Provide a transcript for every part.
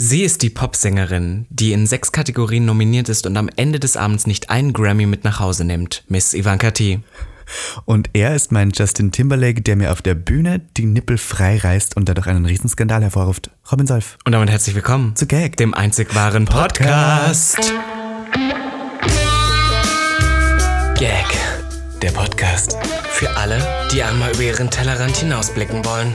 Sie ist die Popsängerin, die in sechs Kategorien nominiert ist und am Ende des Abends nicht einen Grammy mit nach Hause nimmt. Miss Ivanka T. Und er ist mein Justin Timberlake, der mir auf der Bühne die Nippel frei reißt und dadurch einen Riesenskandal hervorruft. Robin Solf. Und damit herzlich willkommen zu Gag, dem einzig wahren Podcast. Podcast. Gag, der Podcast. Für alle, die einmal über ihren Tellerrand hinausblicken wollen.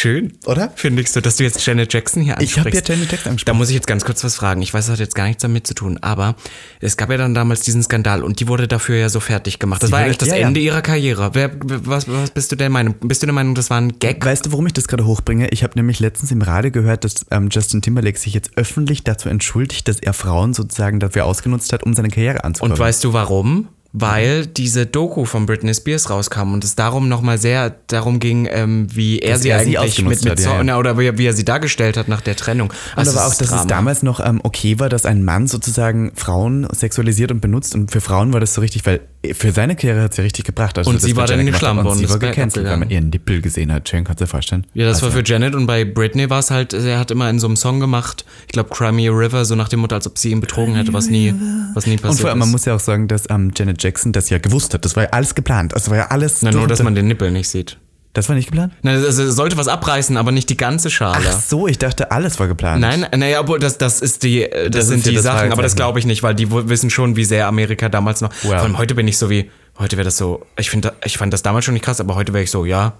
Schön. Oder? Finde ich so, dass du jetzt Janet Jackson hier ansprichst. Ich habe ja Janet Jackson angesprochen. Da muss ich jetzt ganz kurz was fragen. Ich weiß, das hat jetzt gar nichts damit zu tun, aber es gab ja dann damals diesen Skandal und die wurde dafür ja so fertig gemacht. Das Sie war eigentlich das ja, Ende ja. ihrer Karriere. Wer, was, was bist du der Meinung? Bist du der Meinung, das war ein Gag? Weißt du, warum ich das gerade hochbringe? Ich habe nämlich letztens im Radio gehört, dass ähm, Justin Timberlake sich jetzt öffentlich dazu entschuldigt, dass er Frauen sozusagen dafür ausgenutzt hat, um seine Karriere anzufangen. Und weißt du warum? Weil diese Doku von Britney Spears rauskam und es darum nochmal sehr darum ging, ähm, wie er dass sie er eigentlich sie mit, mit hat, ja, ja. oder wie, wie, er sie dargestellt hat nach der Trennung. Also aber auch, dass Drama. es damals noch ähm, okay war, dass ein Mann sozusagen Frauen sexualisiert und benutzt und für Frauen war das so richtig, weil für seine Karriere hat sie richtig gebracht. Also und sie war dann in den Schlamm sie war gecancelt, weil man ihren Nippel gesehen hat. Jane, kannst du dir vorstellen? Ja, das also. war für Janet und bei Britney war es halt, er hat immer in so einem Song gemacht, ich glaube Crimea River, so nach dem Motto, als ob sie ihn betrogen hätte, was nie, was nie passiert Und vor allem, man muss ja auch sagen, dass ähm, Janet Jackson das ja gewusst hat. Das war ja alles geplant. Das war ja alles. Na, nur, dass man den Nippel nicht sieht. Das war nicht geplant? Nein, es sollte was abreißen, aber nicht die ganze Schale. Ach so, ich dachte, alles war geplant. Nein, naja, aber das, das ist die, das, das sind die Sachen, aber das glaube ich nicht, weil die wissen schon, wie sehr Amerika damals noch. Wow. Vor allem heute bin ich so wie, Heute wäre das so, ich finde, ich fand das damals schon nicht krass, aber heute wäre ich so, ja,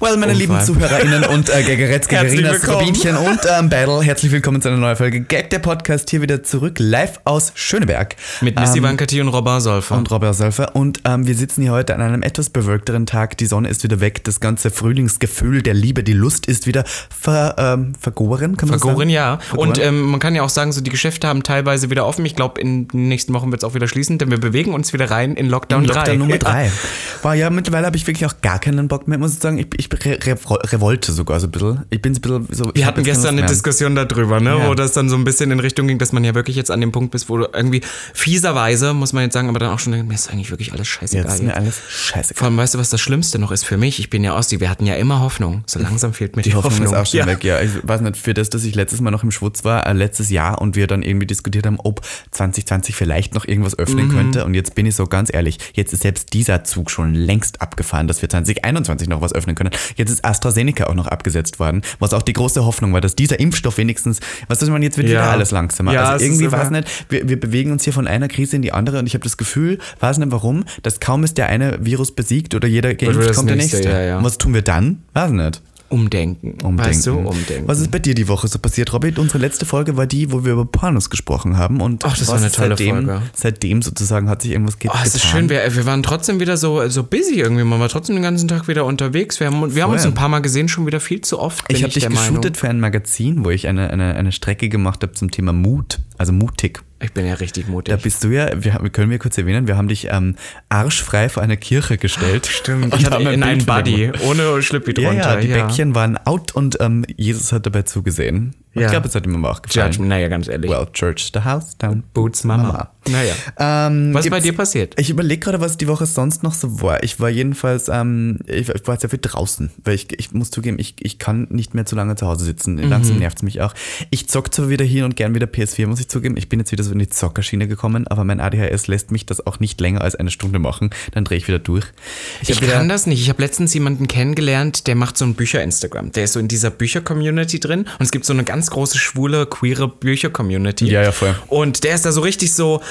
Well, meine lieben ZuhörerInnen und äh, Gaggeretz, Gaggerinas, Robinchen und ähm, Battle, herzlich willkommen zu einer neuen Folge Gag, der Podcast, hier wieder zurück, live aus Schöneberg. Mit Missy ähm, Bankati und Robert Solfer. Und Robert Solfer. Und ähm, wir sitzen hier heute an einem etwas bewölkteren Tag. Die Sonne ist wieder weg, das ganze Frühlingsgefühl der Liebe, die Lust ist wieder ver, ähm, vergoren, kann man vergoren, sagen? Ja. Vergoren, ja. Und ähm, man kann ja auch sagen, so die Geschäfte haben teilweise wieder offen. Ich glaube, in den nächsten Wochen wird es auch wieder schließen, denn wir bewegen uns wieder rein in Lockdown, in Lockdown 3. Nummer 3. War ja, mittlerweile habe ich wirklich auch gar keinen Bock mehr, muss ich sagen. Ich, ich Revolte sogar so ein bisschen. Ich bin ein bisschen so. Wir hatten gestern eine Diskussion darüber, ne, ja. wo das dann so ein bisschen in Richtung ging, dass man ja wirklich jetzt an dem Punkt bist, wo du irgendwie fieserweise, muss man jetzt sagen, aber dann auch schon, mir ist eigentlich wirklich alles scheißegal. Jetzt ist mir alles scheißegal. Vor allem, weißt du, was das Schlimmste noch ist für mich? Ich bin ja Ossi, wir hatten ja immer Hoffnung. So langsam fehlt mir die, die Hoffnung. Hoffnung ist auch schon ja. weg, ja. Ich weiß nicht, für das, dass ich letztes Mal noch im Schwutz war, äh, letztes Jahr und wir dann irgendwie diskutiert haben, ob 2020 vielleicht noch irgendwas öffnen mhm. könnte. Und jetzt bin ich so ganz ehrlich, jetzt ist selbst dieser Zug schon längst abgefahren, dass wir 2021 noch was öffnen können. Jetzt ist AstraZeneca auch noch abgesetzt worden, was auch die große Hoffnung war, dass dieser Impfstoff wenigstens, was ist man jetzt wird ja. wieder alles langsamer. Ja, also irgendwie weiß nicht, wir, wir bewegen uns hier von einer Krise in die andere und ich habe das Gefühl, weiß nicht warum, dass kaum ist der eine Virus besiegt oder jeder geimpft, kommt der nächste. Ja, ja. Was tun wir dann? Weiß nicht. Umdenken. Umdenken. Weißt du, umdenken. Was ist bei dir die Woche so passiert, Robert? Unsere letzte Folge war die, wo wir über Pornos gesprochen haben. Und Ach, das war eine tolle seitdem, Folge. Seitdem sozusagen hat sich irgendwas getan. Oh, es ist schön. Wir, wir, waren trotzdem wieder so, so busy irgendwie. Man war trotzdem den ganzen Tag wieder unterwegs. Wir haben, wir haben uns ein paar Mal gesehen, schon wieder viel zu oft. ich habe dich geshootet für ein Magazin, wo ich eine, eine, eine Strecke gemacht habe zum Thema Mut. Also mutig. Ich bin ja richtig mutig. Da bist du ja, wir, können wir kurz erwähnen, wir haben dich ähm, arschfrei vor eine Kirche gestellt. Stimmt. Ich hatte in einen Buddy, ohne Schlippi drunter. Ja, ja, die ja. Bäckchen waren out und ähm, Jesus hat dabei zugesehen. Ja. Ich glaube, es hat ihm aber auch gefallen. Judge, naja, ganz ehrlich. Well, Church the House, down Boots Mama. Mama. Naja. Ähm, was ist bei dir passiert? Ich überlege gerade, was die Woche sonst noch so war. Ich war jedenfalls, ähm, ich, ich, war sehr viel draußen, weil ich, ich muss zugeben, ich, ich kann nicht mehr zu lange zu Hause sitzen. Mhm. Langsam nervt es mich auch. Ich zock zwar wieder hier und gern wieder PS4, muss ich zugeben. Ich bin jetzt wieder so in die Zockerschiene gekommen, aber mein ADHS lässt mich das auch nicht länger als eine Stunde machen. Dann drehe ich wieder durch. Ich, ich kann das nicht. Ich habe letztens jemanden kennengelernt, der macht so ein Bücher-Instagram. Der ist so in dieser Bücher-Community drin und es gibt so eine ganz große schwule queere Bücher-Community. Ja, ja, voll. Und der ist da so richtig so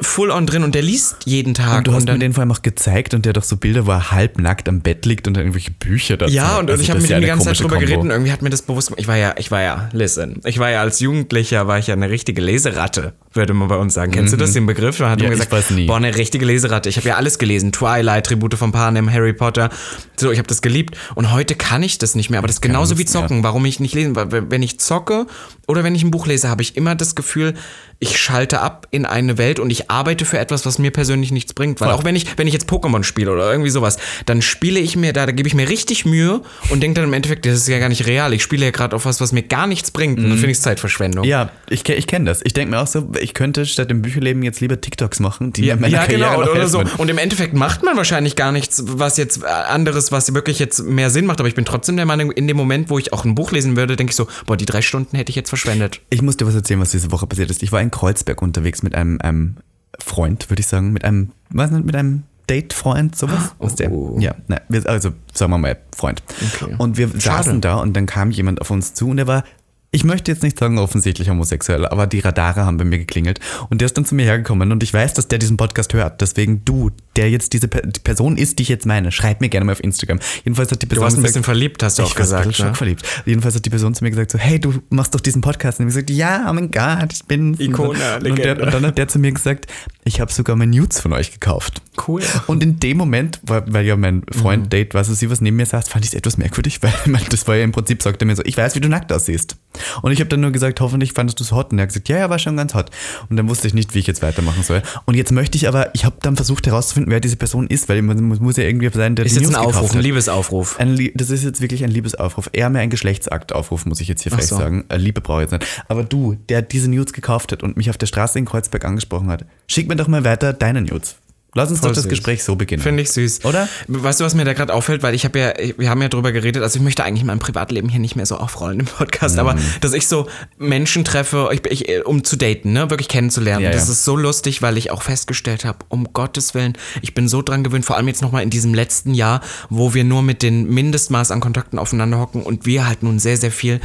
full on drin und der liest jeden Tag. Und du hast und mir den vor allem auch gezeigt und der hat doch so Bilder, wo er halbnackt am Bett liegt und irgendwelche Bücher dazu. Ja, und, also ich habe mit ihm die ganze Zeit drüber Kombo. geredet und irgendwie hat mir das bewusst gemacht. Ich war ja, ich war ja, listen, ich war ja als Jugendlicher, war ich ja eine richtige Leseratte, würde man bei uns sagen. Kennst mhm. du das, den Begriff? Man hat ja, gesagt, ich weiß nie. boah, eine richtige Leseratte. Ich habe ja alles gelesen. Twilight, Tribute von Panem, Harry Potter. So, ich habe das geliebt und heute kann ich das nicht mehr. Aber das ist genauso wie zocken. Warum ich nicht lesen? Weil wenn ich zocke oder wenn ich ein Buch lese, habe ich immer das Gefühl, ich schalte ab in eine Welt und ich arbeite für etwas, was mir persönlich nichts bringt. Weil Voll. auch wenn ich, wenn ich jetzt Pokémon spiele oder irgendwie sowas, dann spiele ich mir da, da gebe ich mir richtig Mühe und denke dann im Endeffekt, das ist ja gar nicht real. Ich spiele ja gerade auf was, was mir gar nichts bringt. Und dann mhm. finde ich es Zeitverschwendung. Ja, ich, ich kenne das. Ich denke mir auch so, ich könnte statt dem Bücherleben jetzt lieber TikToks machen, die ja, mir ja, genau, oder, oder so. Und im Endeffekt macht man wahrscheinlich gar nichts, was jetzt äh, anderes, was wirklich jetzt mehr Sinn macht. Aber ich bin trotzdem der Meinung, in dem Moment, wo ich auch ein Buch lesen würde, denke ich so, boah, die drei Stunden hätte ich jetzt verschwendet. Ich muss dir was erzählen, was diese Woche passiert ist. Ich war in Kreuzberg unterwegs mit einem, einem Freund, würde ich sagen, mit einem, was mit einem Date-Freund, sowas? Oh. Der, ja, ne, also sagen wir mal Freund. Okay. Und wir Schade. saßen da und dann kam jemand auf uns zu und er war ich möchte jetzt nicht sagen offensichtlich homosexuell, aber die Radare haben bei mir geklingelt und der ist dann zu mir hergekommen und ich weiß, dass der diesen Podcast hört. Deswegen du, der jetzt diese die Person ist, die ich jetzt meine, schreib mir gerne mal auf Instagram. Jedenfalls hat die Person. Du warst ein bisschen verliebt, hast du auch gesagt. Ich war ne? verliebt. Jedenfalls hat die Person zu mir gesagt so, hey, du machst doch diesen Podcast. Und ich gesagt, ja, oh mein Gott, ich bin Ikone, und, und, der, und dann hat der zu mir gesagt, ich habe sogar mein Nudes von euch gekauft. Cool. Und in dem Moment, weil, ja mein Freund mhm. Date, was sie was neben mir saß, fand ich es etwas merkwürdig, weil das war ja im Prinzip, sagte er mir so, ich weiß, wie du nackt aussiehst. Und ich habe dann nur gesagt, hoffentlich fandest du es hot. Und er hat gesagt, ja, ja, war schon ganz hot. Und dann wusste ich nicht, wie ich jetzt weitermachen soll. Und jetzt möchte ich aber, ich habe dann versucht herauszufinden, wer diese Person ist, weil man muss ja irgendwie sein, der ist die jetzt News ein Aufruf, ein Liebesaufruf. Ein, das ist jetzt wirklich ein Liebesaufruf. Eher mehr ein Geschlechtsaktaufruf, muss ich jetzt hier vielleicht so. sagen. Äh, Liebe brauche ich jetzt nicht. Aber du, der diese News gekauft hat und mich auf der Straße in Kreuzberg angesprochen hat, schick mir doch mal weiter deine News. Lass uns Voll doch das süß. Gespräch so beginnen. Finde ich süß. Oder? Weißt du, was mir da gerade auffällt? Weil ich habe ja, wir haben ja drüber geredet, also ich möchte eigentlich mein Privatleben hier nicht mehr so aufrollen im Podcast, mhm. aber dass ich so Menschen treffe, ich, ich, um zu daten, ne, wirklich kennenzulernen. Ja, das ja. ist so lustig, weil ich auch festgestellt habe, um Gottes Willen, ich bin so dran gewöhnt, vor allem jetzt nochmal in diesem letzten Jahr, wo wir nur mit den Mindestmaß an Kontakten aufeinander hocken und wir halt nun sehr, sehr viel,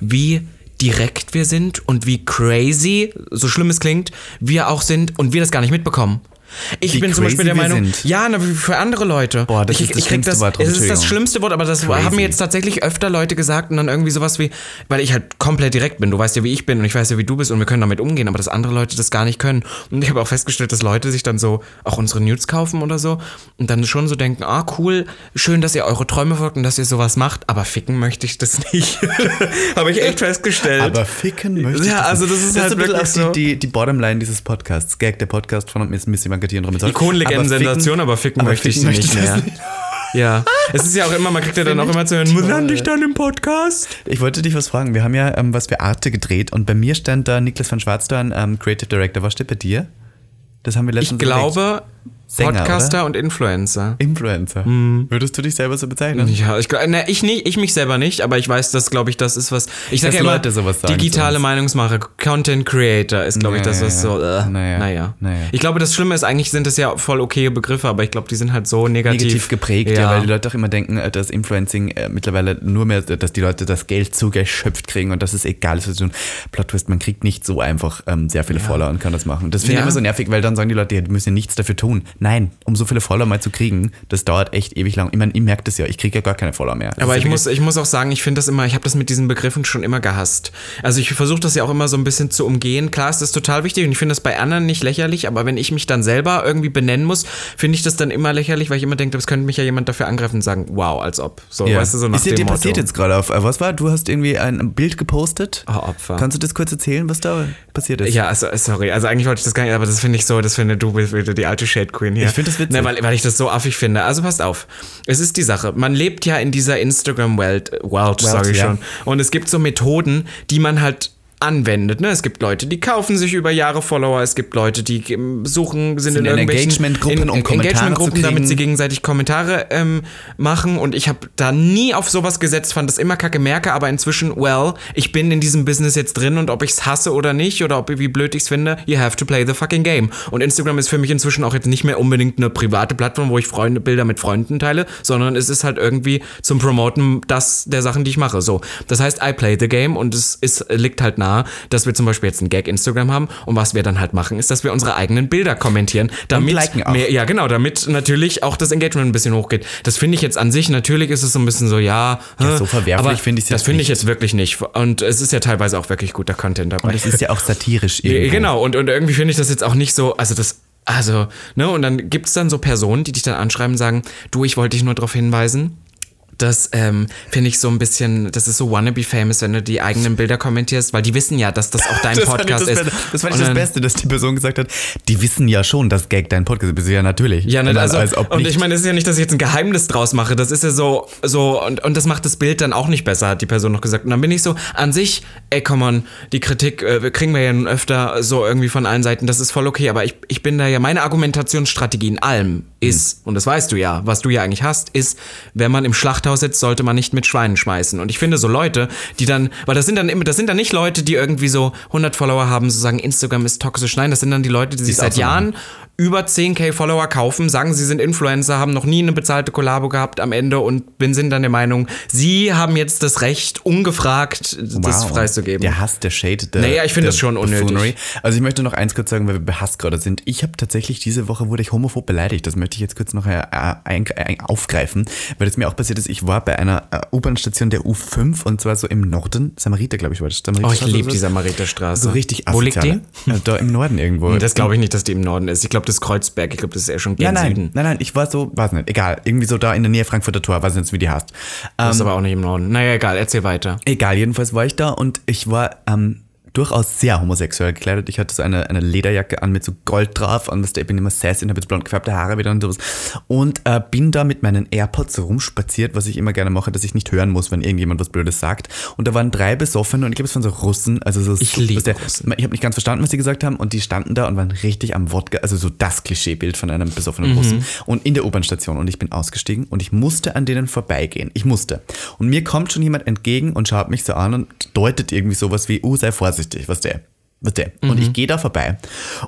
wie direkt wir sind und wie crazy, so schlimm es klingt, wir auch sind und wir das gar nicht mitbekommen. Ich Wie bin zum Beispiel der Meinung, sind. ja, na, für andere Leute. Boah, das ich, ist das schlimmste das, Wort. Es ist das schlimmste Wort, aber das crazy. haben mir jetzt tatsächlich öfter Leute gesagt und dann irgendwie sowas wie, weil ich halt komplett direkt bin. Du weißt ja, wie ich bin und ich weiß ja, wie du bist und wir können damit umgehen, aber dass andere Leute das gar nicht können. Und ich habe auch festgestellt, dass Leute sich dann so auch unsere Nudes kaufen oder so und dann schon so denken, ah, cool, schön, dass ihr eure Träume folgt und dass ihr sowas macht, aber ficken möchte ich das nicht. habe ich echt festgestellt. Aber ficken möchte ich Ja, also das ist das halt ist wirklich so. Die, die Bottomline dieses Podcasts, Gag, der Podcast von Miss Missy Marketieren drum Ikonenlegenden-Sensation, aber ficken, aber möchte ich sie nicht mehr. Nicht. Ja, es ist ja auch immer, man kriegt ja dann auch immer zu hören, lande ich dann im Podcast? Ich wollte dich was fragen. Wir haben ja ähm, was für Arte gedreht und bei mir stand da Niklas van Schwarzdorn, ähm, Creative Director. Was steht bei dir? Das haben wir letztens Ich glaube, Sänger, Podcaster oder? und Influencer. Influencer. Mhm. Würdest du dich selber so bezeichnen? Ja, ich, ne, ich nicht, ich mich selber nicht, aber ich weiß, dass, glaube ich, das ist was. Ich sage ja immer, Leute sowas sagen digitale Meinungsmacher, Content Creator ist, glaube ich, das, was so. Äh, naja, naja. naja. Ich glaube, das Schlimme ist, eigentlich sind das ja voll okay Begriffe, aber ich glaube, die sind halt so negativ. Negativ geprägt, ja, ja weil die Leute auch immer denken, äh, dass Influencing äh, mittlerweile nur mehr, dass die Leute das Geld zugeschöpft kriegen und das ist egal, was sie tun. Plot Twist, man kriegt nicht so einfach ähm, sehr viele ja. Follower und kann das machen. Das finde ich immer so nervig, weil dann sagen die Leute, die müssen ja nichts dafür tun. Nein, um so viele Follower mal zu kriegen, das dauert echt ewig lang. Ich meine, ihr merkt das ja, ich kriege ja gar keine Follower mehr. Das Aber ich muss, ich muss auch sagen, ich finde das immer, ich habe das mit diesen Begriffen schon immer gehasst. Also ich versuche das ja auch immer so ein bisschen zu umgehen. Klar ist das total wichtig und ich finde das bei anderen nicht lächerlich, aber wenn ich mich dann selber irgendwie benennen muss, finde ich das dann immer lächerlich, weil ich immer denke, das könnte mich ja jemand dafür angreifen und sagen, wow, als ob. So, ja. weißt du, so nach ist dir, dem dir passiert jetzt gerade auf, äh, was war? Du hast irgendwie ein Bild gepostet. Oh, Opfer. Kannst du das kurz erzählen, was da passiert ist? Ja, also, sorry. Also eigentlich wollte ich das gar nicht, aber das finde ich so, das finde du bist wieder die alte Shade Queen hier. Ich finde das witzig. Ne, weil, weil ich das so affig finde. Also passt auf. Es ist die Sache. Man lebt ja in dieser Instagram-Welt, World, sage ich ja. schon. Und es gibt so Methoden, die man halt anwendet. Ne? Es gibt Leute, die kaufen sich über Jahre Follower, es gibt Leute, die suchen, sind, sind in, in Engagement-Gruppen, um Kommentare Engagement damit sie gegenseitig Kommentare ähm, machen. Und ich habe da nie auf sowas gesetzt, fand das immer kacke, merke aber inzwischen, well, ich bin in diesem Business jetzt drin und ob ich es hasse oder nicht oder ob wie blöd ich es finde, you have to play the fucking game. Und Instagram ist für mich inzwischen auch jetzt nicht mehr unbedingt eine private Plattform, wo ich Freunde, Bilder mit Freunden teile, sondern es ist halt irgendwie zum Promoten das der Sachen, die ich mache. So, das heißt, I play the game und es ist, liegt halt nah nah, dass wir zum Beispiel jetzt ein Gag Instagram haben und was wir dann halt machen, ist, dass wir unsere eigenen Bilder kommentieren, damit mehr, ja genau, damit natürlich auch das Engagement ein bisschen hochgeht. Das finde ich jetzt an sich natürlich ist es so ein bisschen so ja, ja so verwerflich finde ich Das finde ich jetzt wirklich nicht und es ist ja teilweise auch wirklich guter Content dabei. Und es ist ja auch satirisch irgendwo. Genau und und irgendwie finde ich das jetzt auch nicht so, also das also, ne, und dann gibt es dann so Personen, die dich dann anschreiben und sagen, du, ich wollte dich nur darauf hinweisen, das ähm, finde ich so ein bisschen, das ist so wannabe famous, wenn du die eigenen Bilder kommentierst, weil die wissen ja, dass das auch dein das Podcast ist. Beste. Das fand ich das Beste, dass die Person gesagt hat, die wissen ja schon, dass Gag dein Podcast ist. Ja, natürlich. Ja, ne, also, als und ich meine, es ist ja nicht, dass ich jetzt ein Geheimnis draus mache. Das ist ja so, so und, und das macht das Bild dann auch nicht besser, hat die Person noch gesagt. Und dann bin ich so, an sich, ey, komm on, die Kritik äh, kriegen wir ja nun öfter so irgendwie von allen Seiten, das ist voll okay, aber ich, ich bin da ja, meine Argumentationsstrategie in allem ist, hm. und das weißt du ja, was du ja eigentlich hast, ist, wenn man im Schlachthaus sitzt, sollte man nicht mit Schweinen schmeißen. Und ich finde so Leute, die dann, weil das sind dann immer, das sind dann nicht Leute, die irgendwie so 100 Follower haben, so sagen, Instagram ist toxisch. Nein, das sind dann die Leute, die sich seit Jahren über 10k Follower kaufen, sagen, sie sind Influencer, haben noch nie eine bezahlte Kollabo gehabt am Ende und bin sind dann der Meinung, sie haben jetzt das Recht, ungefragt wow. das freizugeben. Der Hass, der Shade, der. Naja, ich finde das schon unnötig. Buffoonery. Also ich möchte noch eins kurz sagen, weil wir bei Hass gerade sind. Ich habe tatsächlich diese Woche wurde ich homophob beleidigt. Das möchte ich jetzt kurz noch äh, aufgreifen, weil es mir auch passiert ist. Ich war bei einer äh, U-Bahn-Station der U5 und zwar so im Norden, Samariter, glaube ich, war das. oh, ich liebe die Samariterstraße. So richtig Wo liegt die? Da im Norden irgendwo. Das glaube ich nicht, dass die im Norden ist. Ich glaube, das ist Kreuzberg. Ich glaube, das ist eher schon gegen ja, nein, Süden. Nein, nein, ich war so, weiß nicht, egal. Irgendwie so da in der Nähe Frankfurter Tor, weiß nicht, wie die heißt. Das ist ähm, aber auch nicht im Norden. Naja, egal, erzähl weiter. Egal, jedenfalls war ich da und ich war ähm, durchaus sehr homosexuell gekleidet. Ich hatte so eine, eine Lederjacke an mit so Gold drauf und ich bin immer sassy und habe jetzt blond gefärbte Haare wieder und sowas. Und äh, bin da mit meinen AirPods rumspaziert, was ich immer gerne mache, dass ich nicht hören muss, wenn irgendjemand was Blödes sagt. Und da waren drei Besoffene und ich glaube, es waren so Russen, also so Ich liebe. Ich habe nicht ganz verstanden, was sie gesagt haben und die standen da und waren richtig am Wodka, also so das Klischeebild von einem besoffenen mhm. Russen. Und in der U-Bahn-Station und ich bin ausgestiegen und ich musste an denen vorbeigehen. Ich musste. Und mir kommt schon jemand entgegen und schaut mich so an und deutet irgendwie sowas wie, uh, sei vorsichtig, was der. Was der. Mhm. Und ich gehe da vorbei.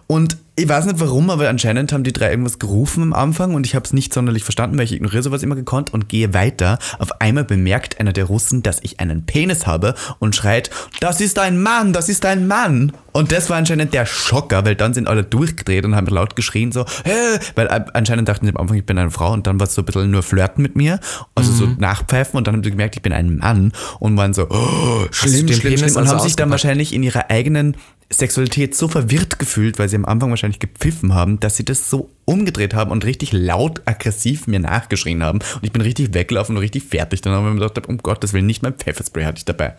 Und ich weiß nicht warum, aber anscheinend haben die drei irgendwas gerufen am Anfang und ich habe es nicht sonderlich verstanden, weil ich ignoriere sowas immer gekonnt und gehe weiter. Auf einmal bemerkt einer der Russen, dass ich einen Penis habe und schreit, das ist ein Mann, das ist ein Mann. Und das war anscheinend der Schocker, weil dann sind alle durchgedreht und haben laut geschrien so, Hä? weil anscheinend dachten sie am Anfang, ich bin eine Frau und dann war es so ein bisschen nur flirten mit mir, also mhm. so nachpfeifen und dann haben sie gemerkt, ich bin ein Mann und waren so, oh, schlimm, schlimm, schlimm und also haben sich dann wahrscheinlich in ihrer eigenen Sexualität so verwirrt gefühlt, weil sie am Anfang wahrscheinlich gepfiffen haben, dass sie das so umgedreht haben und richtig laut aggressiv mir nachgeschrien haben. Und ich bin richtig weggelaufen und richtig fertig. Dann haben wir mir gedacht, um Gottes Willen, nicht mein Pfefferspray hatte ich dabei.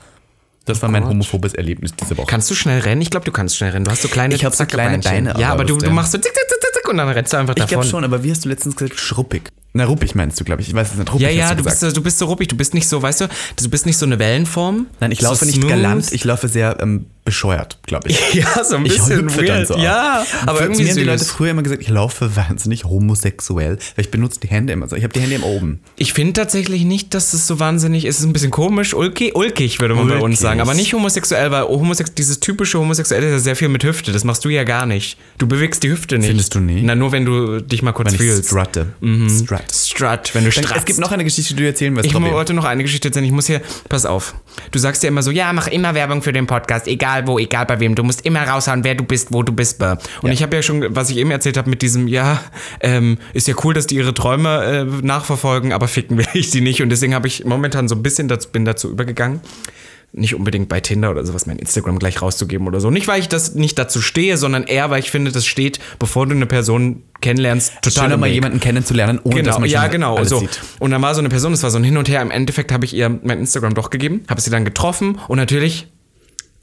Das war mein homophobes Erlebnis diese Woche. Kannst du schnell rennen? Ich glaube, du kannst schnell rennen. Du hast so kleine Ich habe so kleine Beine. Ja, aber du, du machst so zick, zick, zick, zick und dann rennst du einfach davon. Ich glaube schon, aber wie hast du letztens gesagt? Schruppig. Na, ruppig meinst du, glaube ich. Ich weiß es nicht. Ruppig ja, ja, du, bist, du bist so ruppig. Du bist nicht so, weißt du, du bist nicht so eine Wellenform. Nein, ich laufe so nicht galant. Ich laufe sehr ähm, bescheuert, glaube ich. Ja, so ein bisschen ich weird. So ja, aber Für, irgendwie mir haben die Leute früher immer gesagt, ich laufe wahnsinnig homosexuell, weil ich benutze die Hände immer so. Ich habe die Hände immer oben. Ich finde tatsächlich nicht, dass es so wahnsinnig ist. Es ist ein bisschen komisch, ulkig, ulkig würde man ulkig. bei uns sagen, aber nicht homosexuell, weil homosex dieses typische homosexuelle ist ja sehr viel mit Hüfte. Das machst du ja gar nicht. Du bewegst die Hüfte nicht. Findest du nicht? Na, nur wenn du dich mal kurz wenn fühlst. Ich strutte. Mhm. Strut. Strut, wenn du stratzt. Es gibt noch eine Geschichte, die du erzählen wirst. Ich wollte noch eine Geschichte erzählen. Ich muss hier, pass auf. Du sagst ja immer so, ja, mach immer Werbung für den Podcast, egal wo, egal bei wem du musst immer raushauen, wer du bist, wo du bist. Und ja. ich habe ja schon, was ich eben erzählt habe mit diesem, ja, ähm, ist ja cool, dass die ihre Träume äh, nachverfolgen, aber ficken will ich die nicht. Und deswegen habe ich momentan so ein bisschen dazu, bin dazu übergegangen, nicht unbedingt bei Tinder oder sowas mein Instagram gleich rauszugeben oder so. Nicht, weil ich das nicht dazu stehe, sondern eher, weil ich finde, das steht, bevor du eine Person kennenlernst, total Schön, mal jemanden kennenzulernen, ohne genau, dass man ja genau alles so sieht. und dann war so eine Person, es war so ein Hin und Her. Im Endeffekt habe ich ihr mein Instagram doch gegeben, habe sie dann getroffen und natürlich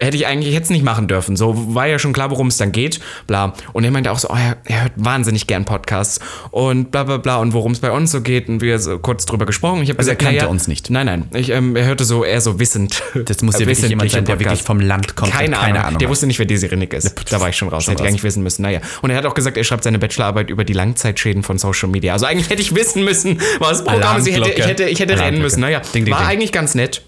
hätte ich eigentlich jetzt nicht machen dürfen. So war ja schon klar, worum es dann geht, bla. Und er meinte auch so, oh, er, er, hört wahnsinnig gern Podcasts und bla bla bla und worum es bei uns so geht und wir so kurz drüber gesprochen. Ich also gesagt, er kannte ja, uns nicht. Nein, nein. Ich, ähm, er hörte so eher so wissend. Das muss ja wirklich jemand sein, der wirklich vom Land kommt. Keine, keine Ahnung. Ahnung. Der wusste nicht, wer Desi Rinnig ist. Da war ich schon raus. Schon hätte ich eigentlich wissen müssen. Naja. Und er hat auch gesagt, er schreibt seine Bachelorarbeit über die Langzeitschäden von Social Media. Also eigentlich hätte ich wissen müssen, was Programm ist. Ich hätte, ich hätte, ich hätte rennen müssen. Naja, ding, ding, war ding. eigentlich ganz nett.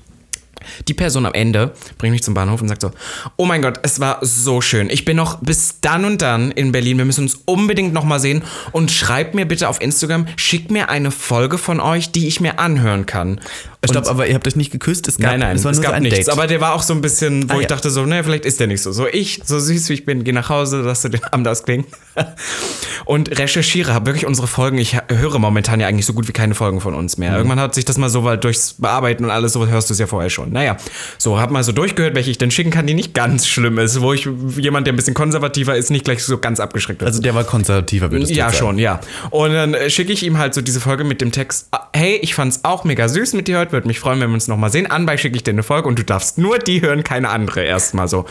Die Person am Ende bringt mich zum Bahnhof und sagt so: Oh mein Gott, es war so schön. Ich bin noch bis dann und dann in Berlin. Wir müssen uns unbedingt nochmal sehen. Und schreibt mir bitte auf Instagram, schickt mir eine Folge von euch, die ich mir anhören kann. Stopp, aber ihr habt euch nicht geküsst? Es gab, nein, nein, es, war es gab so nichts. Date. Aber der war auch so ein bisschen, wo ah, ich ja. dachte so, ne, vielleicht ist der nicht so. So ich, so süß wie ich bin, gehe nach Hause, lass du den Abend ausklingen. Und recherchiere, habe wirklich unsere Folgen, ich höre momentan ja eigentlich so gut wie keine Folgen von uns mehr. Mhm. Irgendwann hat sich das mal so weit durchs Bearbeiten und alles, so hörst du es ja vorher schon. Naja, so, hab mal so durchgehört, welche ich denn schicken kann, die nicht ganz schlimm ist, wo ich jemand, der ein bisschen konservativer ist, nicht gleich so ganz abgeschreckt wird. Also der war konservativer, würdest du ja, sagen? Ja, schon, ja. Und dann äh, schicke ich ihm halt so diese Folge mit dem Text, ah, hey, ich fand's auch mega süß mit dir heute, würde mich freuen, wenn wir uns nochmal sehen. Anbei schicke ich dir eine Folge und du darfst nur die hören, keine andere erstmal so.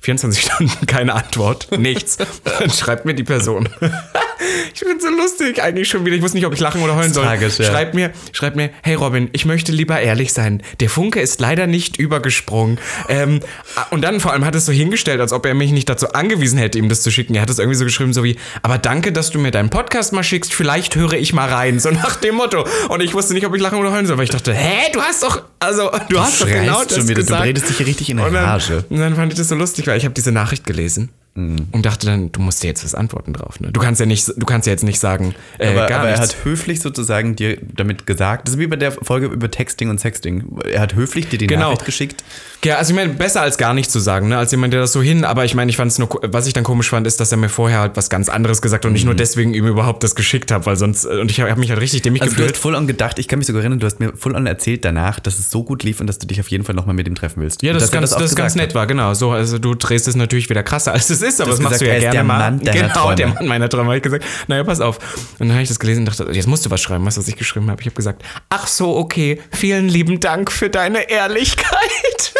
24 Stunden keine Antwort, nichts. Dann schreibt mir die Person. ich bin so lustig eigentlich schon wieder. Ich wusste nicht, ob ich lachen oder heulen soll. Tragisch, ja. Schreibt mir, schreibt mir, hey Robin, ich möchte lieber ehrlich sein. Der Funke ist leider nicht übergesprungen. Ähm, und dann vor allem hat es so hingestellt, als ob er mich nicht dazu angewiesen hätte, ihm das zu schicken. Er hat es irgendwie so geschrieben, so wie, aber danke, dass du mir deinen Podcast mal schickst. Vielleicht höre ich mal rein. So nach dem Motto. Und ich wusste nicht, ob ich lachen oder heulen soll, weil ich dachte, hä, du hast doch, also du, du hast doch genau das schon wieder. gesagt. Du redest dich hier richtig in der Rage. Und dann fand ich das so lustig, ich habe diese Nachricht gelesen Mhm. Und dachte dann, du musst dir jetzt was antworten drauf. Ne? Du kannst ja nicht, du kannst ja jetzt nicht sagen, äh, aber, aber er hat höflich sozusagen dir damit gesagt, das ist wie bei der Folge über Texting und Sexting. Er hat höflich dir die genau. Nachricht geschickt. Ja, also ich meine, besser als gar nichts zu sagen, ne? als jemand, der das so hin, aber ich meine, ich fand es nur, was ich dann komisch fand, ist, dass er mir vorher halt was ganz anderes gesagt hat und mhm. ich nur deswegen ihm überhaupt das geschickt habe, weil sonst, äh, und ich habe mich halt richtig dämlich also gefühlt. Du hast voll an gedacht, ich kann mich sogar erinnern, du hast mir voll an erzählt danach, dass es so gut lief und dass du dich auf jeden Fall nochmal mit ihm treffen willst. Ja, das, ist ganz, das, das ganz nett war, genau. So, also du drehst es natürlich wieder krasser, als es ist, aber das, das machst du ja gerne der mal. Mann deiner genau, Träume. der Mann meiner Träume, habe ich gesagt. Naja, pass auf. Und dann habe ich das gelesen und dachte, jetzt musst du was schreiben, was, was ich geschrieben habe. Ich habe gesagt, ach so, okay, vielen lieben Dank für deine Ehrlichkeit.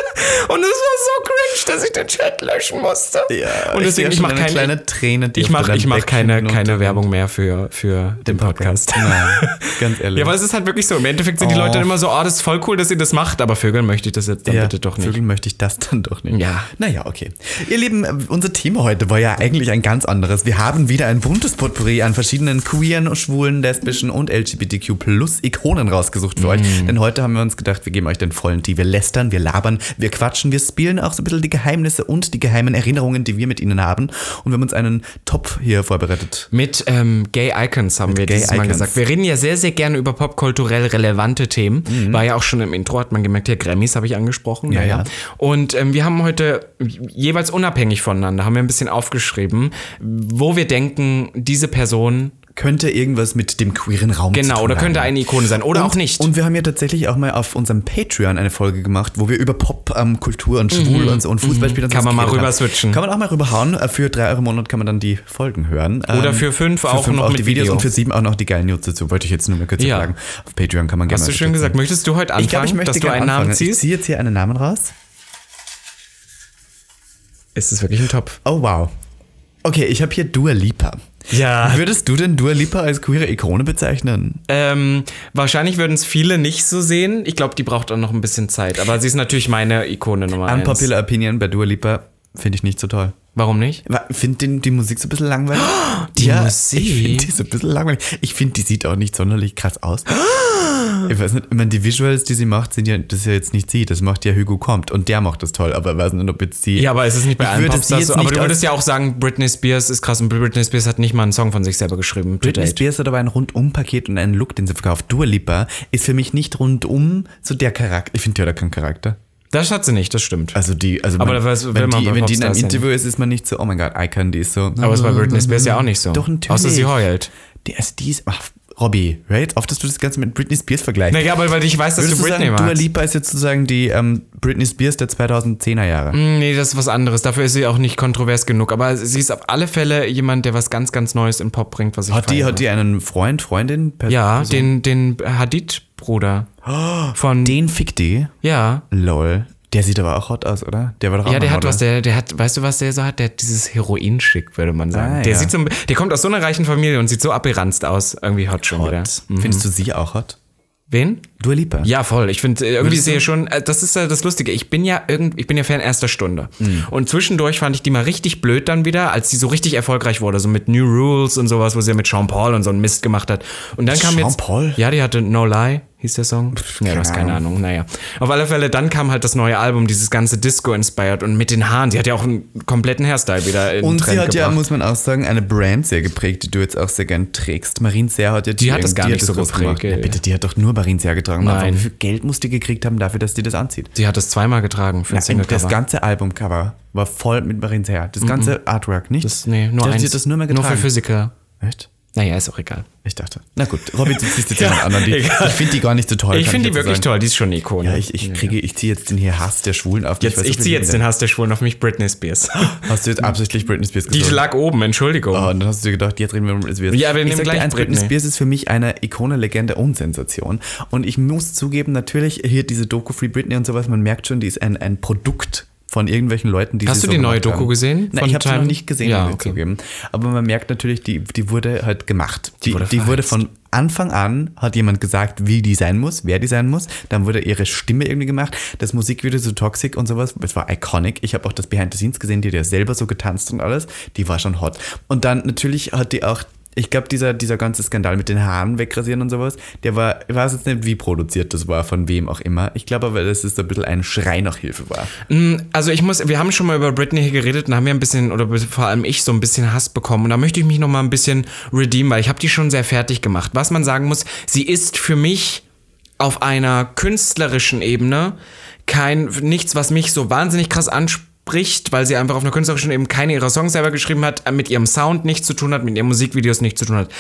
Und es war so cringe, dass ich den Chat löschen musste. Ja, und deswegen, ich, ich mache keine kleine Träne, die ich mache ich mach keine, keine Werbung mehr für, für den Podcast. Nein, ganz ehrlich. Ja, aber es ist halt wirklich so. Im Endeffekt sind oh. die Leute dann immer so, oh, das ist voll cool, dass ihr das macht, aber Vögeln möchte ich das jetzt dann ja, bitte doch nicht. Vögeln möchte ich das dann doch nicht. Ja. Naja, okay. Ihr Lieben, unser Thema heute war ja eigentlich ein ganz anderes. Wir haben wieder ein buntes Potpourri an verschiedenen queeren, schwulen, lesbischen und LGBTQ plus Ikonen rausgesucht für mm. euch. Denn heute haben wir uns gedacht, wir geben euch den vollen Tee. Wir lästern, wir labern, wir quatschen, wir spielen auch so ein bisschen die Geheimnisse und die geheimen Erinnerungen, die wir mit ihnen haben. Und wir haben uns einen Top hier vorbereitet. Mit ähm, Gay Icons haben mit wir Gay dieses Icons. Mal gesagt. Wir reden ja sehr, sehr gerne über popkulturell relevante Themen. Mhm. War ja auch schon im Intro, hat man gemerkt, ja, Grammys habe ich angesprochen. Ja, ja. ja. Und ähm, wir haben heute jeweils unabhängig voneinander, haben wir ein bisschen aufgeschrieben, wo wir denken, diese Person könnte irgendwas mit dem queeren Raum Genau, oder könnte eine Ikone sein oder und, auch nicht. Und wir haben ja tatsächlich auch mal auf unserem Patreon eine Folge gemacht, wo wir über Popkultur ähm, und Schwul mhm. und, so und Fußballspieler mhm. Kann man mal rüber switchen. Kann man auch mal rüberhauen. Äh, für drei Euro im Monat kann man dann die Folgen hören. Oder ähm, für fünf für auch fünf noch auch die Videos Video. und für sieben auch noch die geilen News dazu. Wollte ich jetzt nur mal kurz ja. sagen. Auf Patreon kann man gerne Hast du schön gesagt. Möchtest du heute anfangen, ich glaub, ich möchte dass du einen anfangen. Namen ziehst? Ich ziehe jetzt hier einen Namen raus. Ist es wirklich ein Top? Oh wow. Okay, ich habe hier Dua Lipa. Ja. Würdest du denn Dua Lipa als queere Ikone bezeichnen? Ähm, wahrscheinlich würden es viele nicht so sehen. Ich glaube, die braucht auch noch ein bisschen Zeit. Aber sie ist natürlich meine Ikone Nummer eins. Unpopular Opinion bei Dua Lipa finde ich nicht so toll. Warum nicht? Ich finde die Musik so ein bisschen langweilig. die ja, Musik? Ich finde die so ein bisschen langweilig. Ich finde, die sieht auch nicht sonderlich krass aus. Ich weiß nicht, ich meine, die Visuals, die sie macht, sind ja, das ist ja jetzt nicht sie, das macht ja Hugo Compt und der macht das toll, aber ich weiß nicht, ob jetzt sie. Ja, aber ist es nicht bei allen Popstars so? Aber du würdest ja auch sagen, Britney Spears ist krass und Britney Spears hat nicht mal einen Song von sich selber geschrieben. Britney Spears hat aber ein Rundum-Paket und einen Look, den sie verkauft. Dua Lipa ist für mich nicht rundum so der Charakter. Ich finde, die hat keinen Charakter. Das hat sie nicht, das stimmt. Also die, also aber man, weiß, wenn, die, wenn die in einem Interview ist, ist man nicht so, oh mein Gott, Icon, die ist so. Aber es bei Britney Spears ja auch nicht so. Doch natürlich. Außer sie heult. Die, also die ist, ach, Robbie, right? Oft, dass du das Ganze mit Britney Spears vergleichst. Naja, aber weil ich weiß, dass Würdest du Britney du sagen, Dua Lipa ist jetzt sozusagen die ähm, Britney Spears der 2010er Jahre. Mm, nee, das ist was anderes. Dafür ist sie auch nicht kontrovers genug. Aber sie ist auf alle Fälle jemand, der was ganz, ganz Neues in Pop bringt, was ich Hat die, hat die einen Freund, Freundin? Person? Ja, den, den Hadid-Bruder. Oh, von den fickt die? Ja. Lol. Der sieht aber auch hot aus, oder? Der war doch auch Ja, der hat was, der, der hat, weißt du, was der so hat? Der hat dieses Heroin-Schick, würde man sagen. Ah, der ja. sieht so, der kommt aus so einer reichen Familie und sieht so abgeranzt aus. Irgendwie hot schon hot. wieder. Mhm. Findest du sie auch hot? Wen? Dua Lipa. Ja, voll. Ich finde, äh, irgendwie sehe schon, äh, das ist ja das Lustige. Ich bin ja irgendwie, ich bin ja Fan erster Stunde. Mhm. Und zwischendurch fand ich die mal richtig blöd dann wieder, als die so richtig erfolgreich wurde, so mit New Rules und sowas, wo sie ja mit Sean Paul und so einen Mist gemacht hat. Und dann kam Sean jetzt. Sean Paul? Ja, die hatte No Lie hieß der Song? Pff, ja, du hast keine Ahnung. Naja. Auf alle Fälle, dann kam halt das neue Album, dieses ganze Disco-inspired und mit den Haaren. Sie hat ja auch einen kompletten Hairstyle wieder in Und Trend sie hat gebracht. ja, muss man auch sagen, eine Brand sehr geprägt, die du jetzt auch sehr gern trägst. Marine Serre hat ja die, die hat das gar nicht so geprägt. Ja, bitte, die hat doch nur Marine Serre getragen. Nein. Wie viel Geld muss die gekriegt haben dafür, dass die das anzieht? Sie hat es zweimal getragen für ein Single-Cover. Das ganze Albumcover war voll mit Marine Serre. Das ganze mm -mm. Artwork, nicht? Das, nee, nur eins. Sie hat das nur mehr getragen. Nur für Physiker. Echt? Naja, ist auch egal. Ich dachte. Na gut, Robby, du ziehst jetzt ja, anderen. Die, ich finde die gar nicht so toll. Ich finde die wirklich sagen. toll, die ist schon eine Ikone. Ja, ich, ich kriege, ich ziehe jetzt den hier Hass der Schwulen auf mich. Jetzt, ich ziehe jetzt den Hass der Schwulen auf mich, Britney Spears. Hast du jetzt absichtlich Britney Spears gesagt? Die lag oben, Entschuldigung. Oh, und dann hast du dir gedacht, jetzt reden wir über Britney Spears. Ja, wir nehmen gleich eins, Britney. Britney Spears ist für mich eine Ikone, Legende und Sensation. Und ich muss zugeben, natürlich hier diese Doku Free Britney und sowas, man merkt schon, die ist ein, ein Produkt von irgendwelchen Leuten, die Hast du die neue Doku haben. gesehen? Nein, ich habe sie noch nicht gesehen, ja, okay. zugeben. Aber man merkt natürlich, die, die wurde halt gemacht. Die, die, wurde, die wurde, von Anfang an, hat jemand gesagt, wie die sein muss, wer die sein muss. Dann wurde ihre Stimme irgendwie gemacht. Das Musikvideo so Toxic und sowas, es war iconic. Ich habe auch das Behind the Scenes gesehen, die hat ja selber so getanzt und alles. Die war schon hot. Und dann natürlich hat die auch ich glaube, dieser, dieser ganze Skandal mit den Haaren wegrasieren und sowas, der war, ich weiß jetzt nicht, wie produziert das war, von wem auch immer. Ich glaube aber, dass es ein bisschen ein Schrei nach Hilfe war. Mm, also ich muss, wir haben schon mal über Britney hier geredet und haben ja ein bisschen, oder vor allem ich, so ein bisschen Hass bekommen. Und da möchte ich mich noch mal ein bisschen redeemen, weil ich habe die schon sehr fertig gemacht. Was man sagen muss, sie ist für mich auf einer künstlerischen Ebene kein, nichts, was mich so wahnsinnig krass anspricht spricht, weil sie einfach auf einer künstlerischen eben keine ihrer Songs selber geschrieben hat, mit ihrem Sound nichts zu tun hat, mit ihren Musikvideos nichts zu tun hat.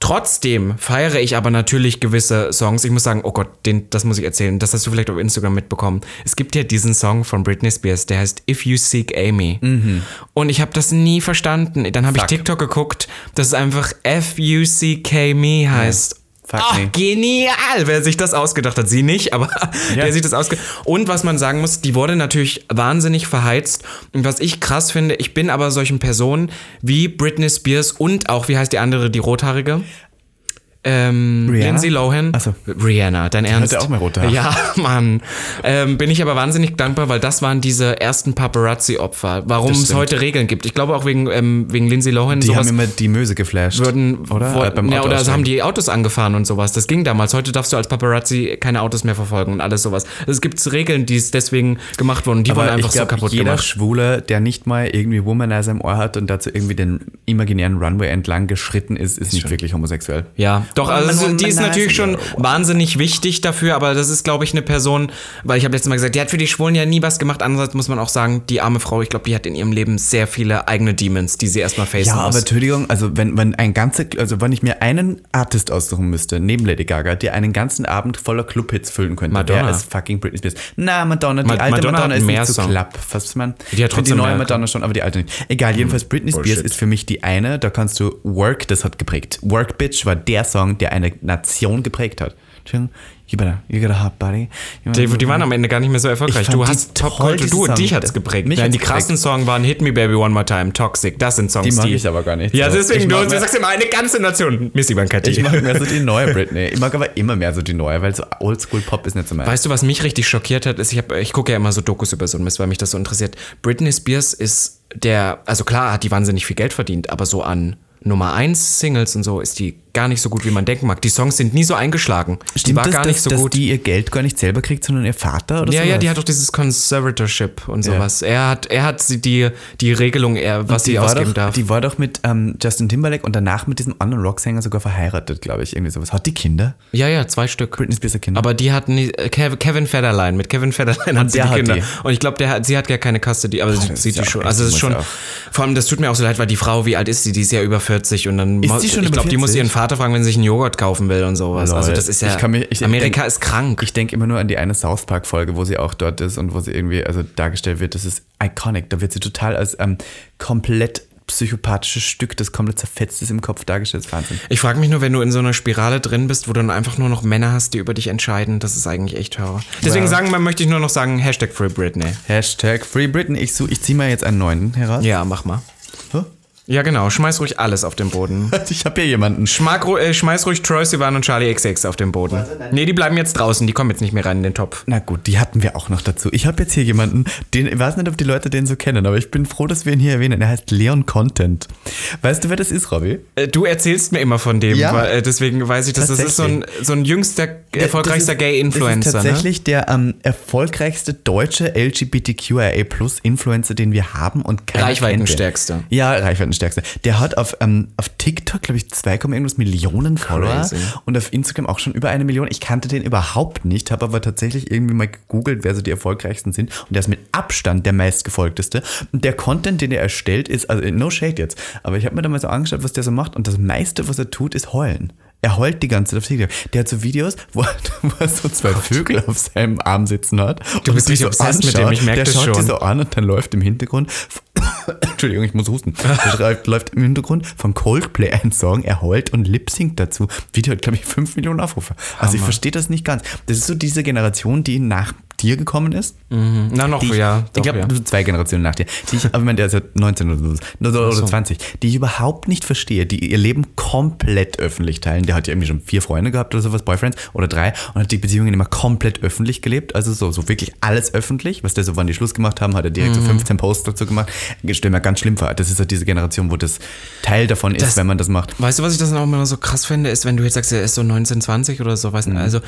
Trotzdem feiere ich aber natürlich gewisse Songs. Ich muss sagen, oh Gott, den, das muss ich erzählen. Das hast du vielleicht auf Instagram mitbekommen. Es gibt ja diesen Song von Britney Spears, der heißt If You Seek Amy. Mhm. Und ich habe das nie verstanden. Dann habe ich TikTok geguckt, dass es einfach F You Seek Me heißt. Ja. Fuck Ach, me. genial, wer sich das ausgedacht hat. Sie nicht, aber ja. der sich das ausgedacht Und was man sagen muss, die wurde natürlich wahnsinnig verheizt. Und was ich krass finde, ich bin aber solchen Personen wie Britney Spears und auch, wie heißt die andere, die rothaarige? Ähm, Lindsay Lohan. Achso. Rihanna, dein Ernst? Hat auch mehr rote Haare. Ja, Mann. Ähm, bin ich aber wahnsinnig dankbar, weil das waren diese ersten Paparazzi-Opfer. Warum es heute Regeln gibt. Ich glaube auch wegen, ähm, wegen Lindsay Lohan. Die haben immer die Möse geflasht. Würden, oder? Wo, äh, ja, oder haben die Autos angefahren und sowas. Das ging damals. Heute darfst du als Paparazzi keine Autos mehr verfolgen und alles sowas. Es gibt Regeln, die es deswegen gemacht wurden. Die aber wurden einfach glaub, so kaputt jeder gemacht. Jeder Schwule, der nicht mal irgendwie Womanizer im Ohr hat und dazu irgendwie den imaginären Runway entlang geschritten ist, ist, ist nicht schon. wirklich homosexuell. Ja, doch, also man, die ist natürlich schon wahnsinnig wichtig dafür, aber das ist, glaube ich, eine Person, weil ich habe letztes Mal gesagt, die hat für die Schwulen ja nie was gemacht. Andererseits muss man auch sagen, die arme Frau, ich glaube, die hat in ihrem Leben sehr viele eigene Demons, die sie erstmal facen ja, muss. Aber Entschuldigung, also wenn, wenn ein ganzer, also wenn ich mir einen Artist aussuchen müsste, neben Lady Gaga, der einen ganzen Abend voller Clubhits füllen könnte, Madonna. der ist fucking Britney Spears. Na, Madonna, die Ma alte Madonna, Madonna ist nicht so klapp. Was man, die hat trotzdem die neue Madonna schon, aber die alte nicht. Egal, jedenfalls Britney Spears ist für mich die eine, da kannst du Work, das hat geprägt. Work Bitch war der Song, der eine Nation geprägt hat. You better, you got a hot body. Die, die, waren am Ende gar nicht mehr so erfolgreich. Du hast Top Culture, du, und dich hat's geprägt. Mich Nein, die krassen Songs waren Hit Me Baby One More Time, Toxic, das sind Songs, die... mag die, ich aber gar nicht. Ja, deswegen, du, du sagst immer eine ganze Nation. Missy Bankatti. Ich mag mehr so die neue Britney. Ich mag aber immer mehr so die neue, weil so Oldschool-Pop ist nicht so mein. Weißt du, was mich richtig schockiert hat, ist, ich, ich gucke ja immer so Dokus über so ein Mist, weil mich das so interessiert. Britney Spears ist der, also klar hat die wahnsinnig viel Geld verdient, aber so an Nummer 1 Singles und so ist die gar nicht so gut, wie man denken mag. Die Songs sind nie so eingeschlagen. Stimmt die war das, gar nicht so dass, gut. Dass die ihr Geld gar nicht selber kriegt, sondern ihr Vater oder Ja, sowas? ja, die hat doch dieses Conservatorship und sowas. Ja. Er hat, er hat die, die Regelung, er, was sie ausgeben doch, darf. Die war doch mit ähm, Justin Timberlake und danach mit diesem anderen Rocksänger sogar verheiratet, glaube ich, irgendwie sowas. Hat die Kinder? Ja, ja, zwei Stück. Britney Spears Kinder. Aber die hatten äh, Kevin Federline. Mit Kevin Federline hat sie die Kinder. Die. Und ich glaube, sie hat ja keine Custody, aber oh, sie sieht die schon. Also es ist schon. Vor allem, das tut mir auch so leid, weil die Frau, wie alt ist sie? Die ist ja über 40 und dann. Ist die schon ich glaube, die muss ihren Vater fragen, wenn sie sich einen Joghurt kaufen will und sowas. Leute, also das ist ja. Mich, ich, Amerika denk, ist krank. Ich denke immer nur an die eine South Park-Folge, wo sie auch dort ist und wo sie irgendwie also dargestellt wird. Das ist iconic. Da wird sie total als ähm, komplett psychopathisches Stück, das komplett zerfetzt ist im Kopf dargestellt. Wahnsinn. Ich frage mich nur, wenn du in so einer Spirale drin bist, wo du dann einfach nur noch Männer hast, die über dich entscheiden, das ist eigentlich echt Horror. Deswegen sagen, möchte ich nur noch sagen, Hashtag Free Britney. Hashtag Free Britney. Ich, ich ziehe mal jetzt einen neuen heraus. Ja, mach mal. Huh? Ja, genau. Schmeiß ruhig alles auf den Boden. ich hab hier jemanden. Schmack, äh, schmeiß ruhig Troy Sivan und Charlie XX auf den Boden. Nee, die bleiben jetzt draußen. Die kommen jetzt nicht mehr rein in den Topf. Na gut, die hatten wir auch noch dazu. Ich habe jetzt hier jemanden, den, ich weiß nicht, ob die Leute den so kennen, aber ich bin froh, dass wir ihn hier erwähnen. Er heißt Leon Content. Weißt du, wer das ist, Robby? Äh, du erzählst mir immer von dem. Ja. Weil, äh, deswegen weiß ich, dass das ist so ein, so ein jüngster, erfolgreichster Gay-Influencer. Das ist tatsächlich ne? der ähm, erfolgreichste deutsche LGBTQIA-Plus-Influencer, den wir haben und Reichweitenstärkste. Ja, Reichweitenstärkste Stärkste. Der hat auf, ähm, auf TikTok, glaube ich, 2, irgendwas Millionen Follower Crazy. und auf Instagram auch schon über eine Million. Ich kannte den überhaupt nicht, habe aber tatsächlich irgendwie mal gegoogelt, wer so die erfolgreichsten sind. Und der ist mit Abstand der meistgefolgteste. Und der Content, den er erstellt, ist, also no shade jetzt, aber ich habe mir da mal so angeschaut, was der so macht. Und das meiste, was er tut, ist heulen. Er heult die ganze Zeit auf TikTok. Der hat so Videos, wo er, wo er so zwei Vögel auf seinem Arm sitzen hat. Du bist nicht so obsessed mit dem, ich merke das schon. Der schaut die so an und dann läuft im Hintergrund Entschuldigung, ich muss husten. Da läuft im Hintergrund von Coldplay ein Song, er heult und lip-synct dazu. Video hat, glaube ich, 5 Millionen Aufrufe. Also Hammer. ich verstehe das nicht ganz. Das ist so diese Generation, die nach dir gekommen ist. Mhm. Na, noch, ich, ja. ich glaube, ja. zwei Generationen nach dir. Die ich, aber ich meine, der ist ja 19 oder, so, oder 20. Die ich überhaupt nicht verstehe, die ihr Leben komplett öffentlich teilen. Der hat ja irgendwie schon vier Freunde gehabt oder sowas, Boyfriends oder drei und hat die Beziehungen immer komplett öffentlich gelebt. Also so, so wirklich alles öffentlich. Was der so, wann die Schluss gemacht haben, hat er direkt mhm. so 15 Posts dazu gemacht. Ich stelle mir ganz schlimm vor. Das ist halt diese Generation, wo das Teil davon ist, das, wenn man das macht. Weißt du, was ich das auch immer so krass finde, ist, wenn du jetzt sagst, er ist so 19, 20 oder so, weißt du, mhm. also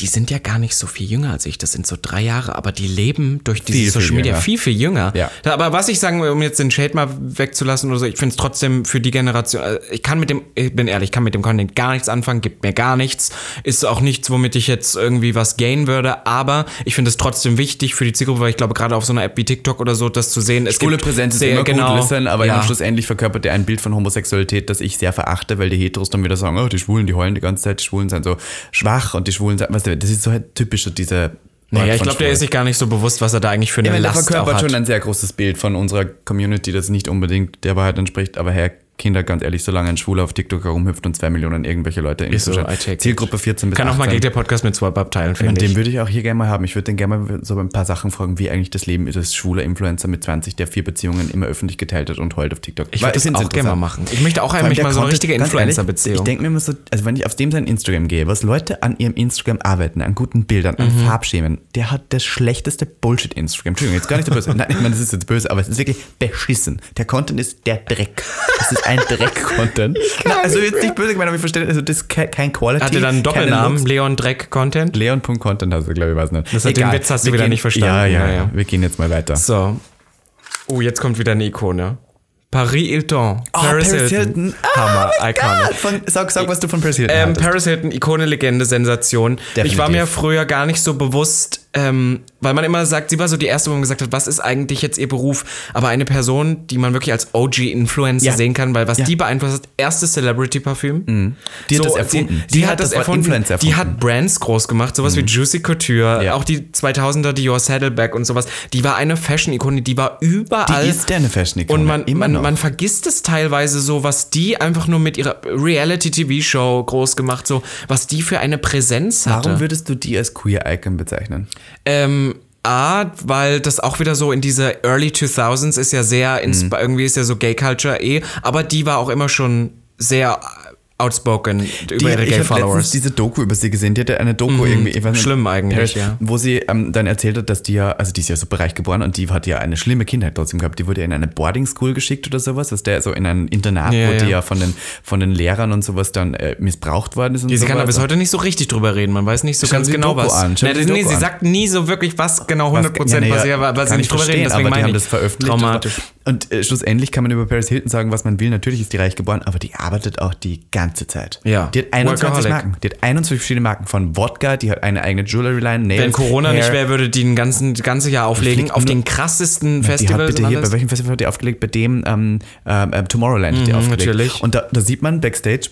die sind ja gar nicht so viel jünger als ich. Das sind so drei Jahre, aber die leben durch diese viel, Social Media viel, viel jünger. Ja. Aber was ich sagen will, um jetzt den Shade mal wegzulassen oder so, ich finde es trotzdem für die Generation, äh, ich kann mit dem, ich bin ehrlich, ich kann mit dem Content gar nichts anfangen, gibt mir gar nichts. Ist auch nichts, womit ich jetzt irgendwie was gain würde, aber ich finde es trotzdem wichtig für die Zielgruppe, weil ich glaube, gerade auf so einer App wie TikTok oder so, das zu sehen, es Schwule Präsenz ist immer genau, gut, listen, aber ja. schlussendlich verkörpert er ein Bild von Homosexualität, das ich sehr verachte, weil die Heteros dann wieder sagen, oh, die Schwulen, die heulen die ganze Zeit, die Schwulen sind so schwach und die Schwulen sind, weißt du, das ist so halt typisch typische, diese naja, ich glaube, der ist sich gar nicht so bewusst, was er da eigentlich für eine ja, Last hat. Der verkörpert schon ein sehr großes Bild von unserer Community, das nicht unbedingt der Wahrheit entspricht, aber Herr Kinder, ganz ehrlich, solange ein Schwuler auf TikTok herumhüpft und zwei Millionen irgendwelche Leute in so, Zielgruppe 14 bis Kann 18. auch mal gegen den Podcast mit Swipe abteilen, finde ich. Den würde ich auch hier gerne mal haben. Ich würde den gerne mal so ein paar Sachen fragen, wie eigentlich das Leben ist als schwuler Influencer mit 20, der vier Beziehungen immer öffentlich geteilt hat und heult auf TikTok. Ich würde das auch gerne mal machen. Ich möchte auch eigentlich mal so eine richtige Influencer-Beziehung. Ich denke mir immer so, also wenn ich auf dem sein Instagram gehe, was Leute an ihrem Instagram arbeiten, an guten Bildern, an mhm. Farbschemen, der hat das schlechteste Bullshit-Instagram. Entschuldigung, jetzt gar nicht so böse. Nein, ich meine, das ist jetzt böse, aber es ist wirklich beschissen. Der Content ist der Dreck. Das ist ein Dreck-Content. Also jetzt nicht böse gemeint, aber ich verstehe, also das ist kein Quality. Hatte dann einen Doppelnamen, Leon Dreck Content? Leon.content hast du, glaube ich, weiß nicht. Das hat den Witz hast du wieder gehen, nicht verstanden. Ja, ja, ja, wir gehen jetzt mal weiter. So. Oh, jetzt kommt wieder eine Ikone. Paris Hilton. Oh, Paris, Paris Hilton. Hilton. Hammer, oh iconic. Von, sag, sag, was du von Paris Hilton ähm, Paris Hilton, Ikone, Legende, Sensation. Definitiv. Ich war mir früher gar nicht so bewusst, ähm, weil man immer sagt, sie war so die erste, wo man gesagt hat, was ist eigentlich jetzt ihr Beruf? Aber eine Person, die man wirklich als OG-Influencer ja. sehen kann, weil was ja. die beeinflusst hat, erstes Celebrity-Parfüm. Mhm. Die hat so, das erfunden. Die, die hat, hat das, das erfunden. erfunden. Die hat Brands groß gemacht, sowas mhm. wie Juicy Couture, ja. auch die 2000er Dior Saddleback und sowas. Die war eine Fashion-Ikone, die war überall. Die ist eine Fashion-Ikone. Und man, man, man, vergisst es teilweise so, was die einfach nur mit ihrer Reality-TV-Show groß gemacht, so, was die für eine Präsenz hatte. Warum würdest du die als Queer-Icon bezeichnen? Ähm, A, weil das auch wieder so in diese Early 2000s ist ja sehr, mhm. irgendwie ist ja so Gay Culture eh, aber die war auch immer schon sehr outspoken über ihre Gay-Followers. Ich diese Doku über sie gesehen. Die hatte eine Doku mhm. irgendwie. Ich weiß nicht, Schlimm eigentlich, ja. Wo sie ähm, dann erzählt hat, dass die ja, also die ist ja super reich geboren und die hat ja eine schlimme Kindheit trotzdem gehabt. Die wurde ja in eine Boarding School geschickt oder sowas. dass der so in ein Internat, ja, wo ja. die ja von den, von den Lehrern und sowas dann äh, missbraucht worden ist. Und die, sie kann da bis heute nicht so richtig drüber reden. Man weiß nicht so Schauen ganz genau Doku was. An. Nee, nee, sie sagt nie so wirklich was genau 100 Prozent, ja, nee, was, was sie nicht drüber reden. Deswegen aber die haben das veröffentlicht. Traumatisch. Und äh, schlussendlich kann man über Paris Hilton sagen, was man will. Natürlich ist die reich geboren, aber die arbeitet auch die ganze Zeit. Ja. Die hat 21 Marken. Die hat 21 verschiedene Marken von Wodka, die hat eine eigene Jewelry Line, Nails, Wenn Corona Hair. nicht wäre, würde die ein ganzen, ganze Jahr auflegen auf den krassesten Festivals. Die hat bitte hier, bei welchem Festival hat die aufgelegt? Bei dem ähm, äh, Tomorrowland mhm, hat die mhm, aufgelegt. Natürlich. Und da, da sieht man Backstage,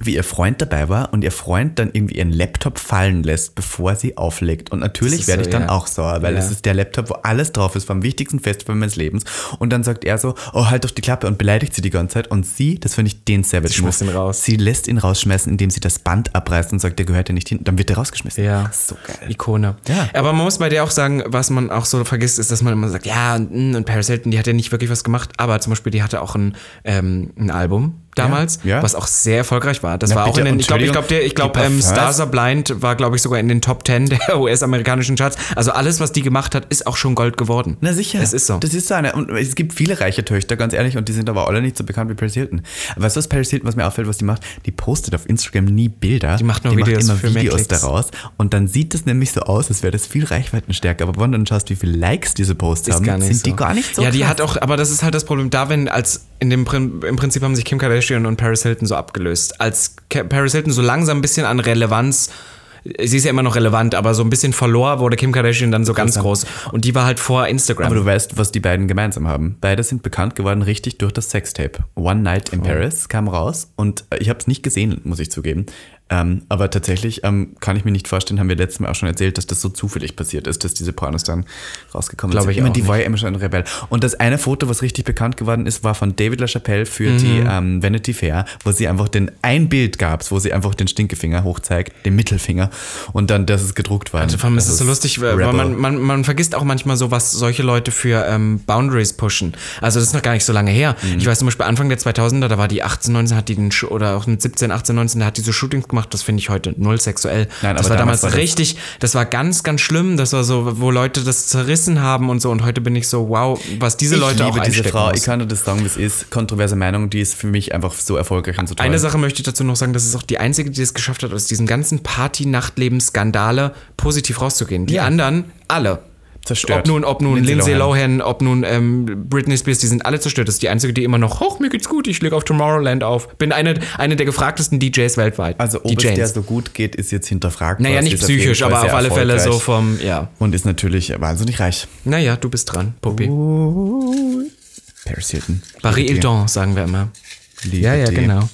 wie ihr Freund dabei war und ihr Freund dann irgendwie ihren Laptop fallen lässt, bevor sie auflegt. Und natürlich werde so, ich dann ja. auch sauer, weil ja. es ist der Laptop, wo alles drauf ist, vom wichtigsten Festival meines Lebens. Und dann sagt er so, oh, halt doch die Klappe und beleidigt sie die ganze Zeit. Und sie, das finde ich den Savage Move. ihn raus. Sie lässt ihn rausschmeißen, indem sie das Band abreißt und sagt, der gehört ja nicht hin. Dann wird er rausgeschmissen. Ja. So geil. Ikone. Ja. Aber man muss bei der auch sagen, was man auch so vergisst, ist, dass man immer sagt, ja, und, und Paris Hilton, die hat ja nicht wirklich was gemacht, aber zum Beispiel, die hatte auch ein, ähm, ein Album damals, ja, ja. was auch sehr erfolgreich war. Das Na, war auch in den, ich glaube, ich glaube, ich glaube, ähm, Stars Are Blind war, glaube ich, sogar in den Top 10 der US-amerikanischen Charts. Also alles, was die gemacht hat, ist auch schon Gold geworden. Na sicher. Es ist so. Das ist so eine, und es gibt viele reiche Töchter, ganz ehrlich, und die sind aber alle nicht so bekannt wie Paris Hilton. Weißt du, was Paris Hilton, was mir auffällt, was die macht? Die postet auf Instagram nie Bilder. Die macht nur die Videos, macht immer Videos daraus. Und dann sieht es nämlich so aus, als wäre das viel reichweitenstärker. Aber wenn du dann schaust, wie viele Likes diese Posts ist haben, sind so. die gar nicht so Ja, die krass. hat auch, aber das ist halt das Problem da, wenn als in dem im Prinzip haben sich Kim Kardashian und Paris Hilton so abgelöst. Als Paris Hilton so langsam ein bisschen an Relevanz sie ist ja immer noch relevant, aber so ein bisschen verlor wurde Kim Kardashian dann so ganz groß. Und die war halt vor Instagram. Aber du weißt, was die beiden gemeinsam haben. Beide sind bekannt geworden richtig durch das Sextape. One Night in oh. Paris kam raus und ich habe es nicht gesehen, muss ich zugeben. Ähm, aber tatsächlich ähm, kann ich mir nicht vorstellen, haben wir letztes Mal auch schon erzählt, dass das so zufällig passiert ist, dass diese Pornos dann rausgekommen Glaube sind. Ich immer, die war ja immer schon ein Rebell. Und das eine Foto, was richtig bekannt geworden ist, war von David LaChapelle für mhm. die ähm, Vanity Fair, wo sie einfach den ein Bild gab, wo sie einfach den Stinkefinger hochzeigt, den Mittelfinger und dann, dass es gedruckt war. Also vor allem ist es so lustig, weil man, man, man vergisst auch manchmal so, was solche Leute für ähm, Boundaries pushen. Also das ist noch gar nicht so lange her. Mhm. Ich weiß zum Beispiel Anfang der 2000er, da war die 18, 19, hat die den, oder auch mit 17, 18, 19, da hat die so Shootings gemacht, das finde ich heute null sexuell. Nein, das war damals, war richtig, das war ganz, ganz schlimm. Das war so, wo Leute das zerrissen haben und so. Und heute bin ich so, wow, was diese ich Leute liebe auch diese Frau. Muss. Ich kann nur das sagen, das ist kontroverse Meinung, die ist für mich einfach so erfolgreich und so toll. Eine Sache möchte ich dazu noch sagen, das ist auch die einzige, die es geschafft hat, aus diesem ganzen Party-Nachtleben-Skandale positiv rauszugehen. Die ja. anderen, alle, zerstört. Ob nun, ob nun Lindsay, Lindsay Lohan. Lohan, ob nun ähm, Britney Spears, die sind alle zerstört. Das ist die einzige, die immer noch, hoch, mir geht's gut, ich lege auf Tomorrowland auf. Bin eine, eine der gefragtesten DJs weltweit. Also ob DJs. es der so gut geht, ist jetzt hinterfragt. Naja, nicht psychisch, aber auf alle Fälle so vom, ja. Und ist natürlich wahnsinnig reich. Naja, du bist dran, Puppi. Uh, Paris Hilton. Barry Hilton, sagen wir immer. Liebe ja, ja, genau.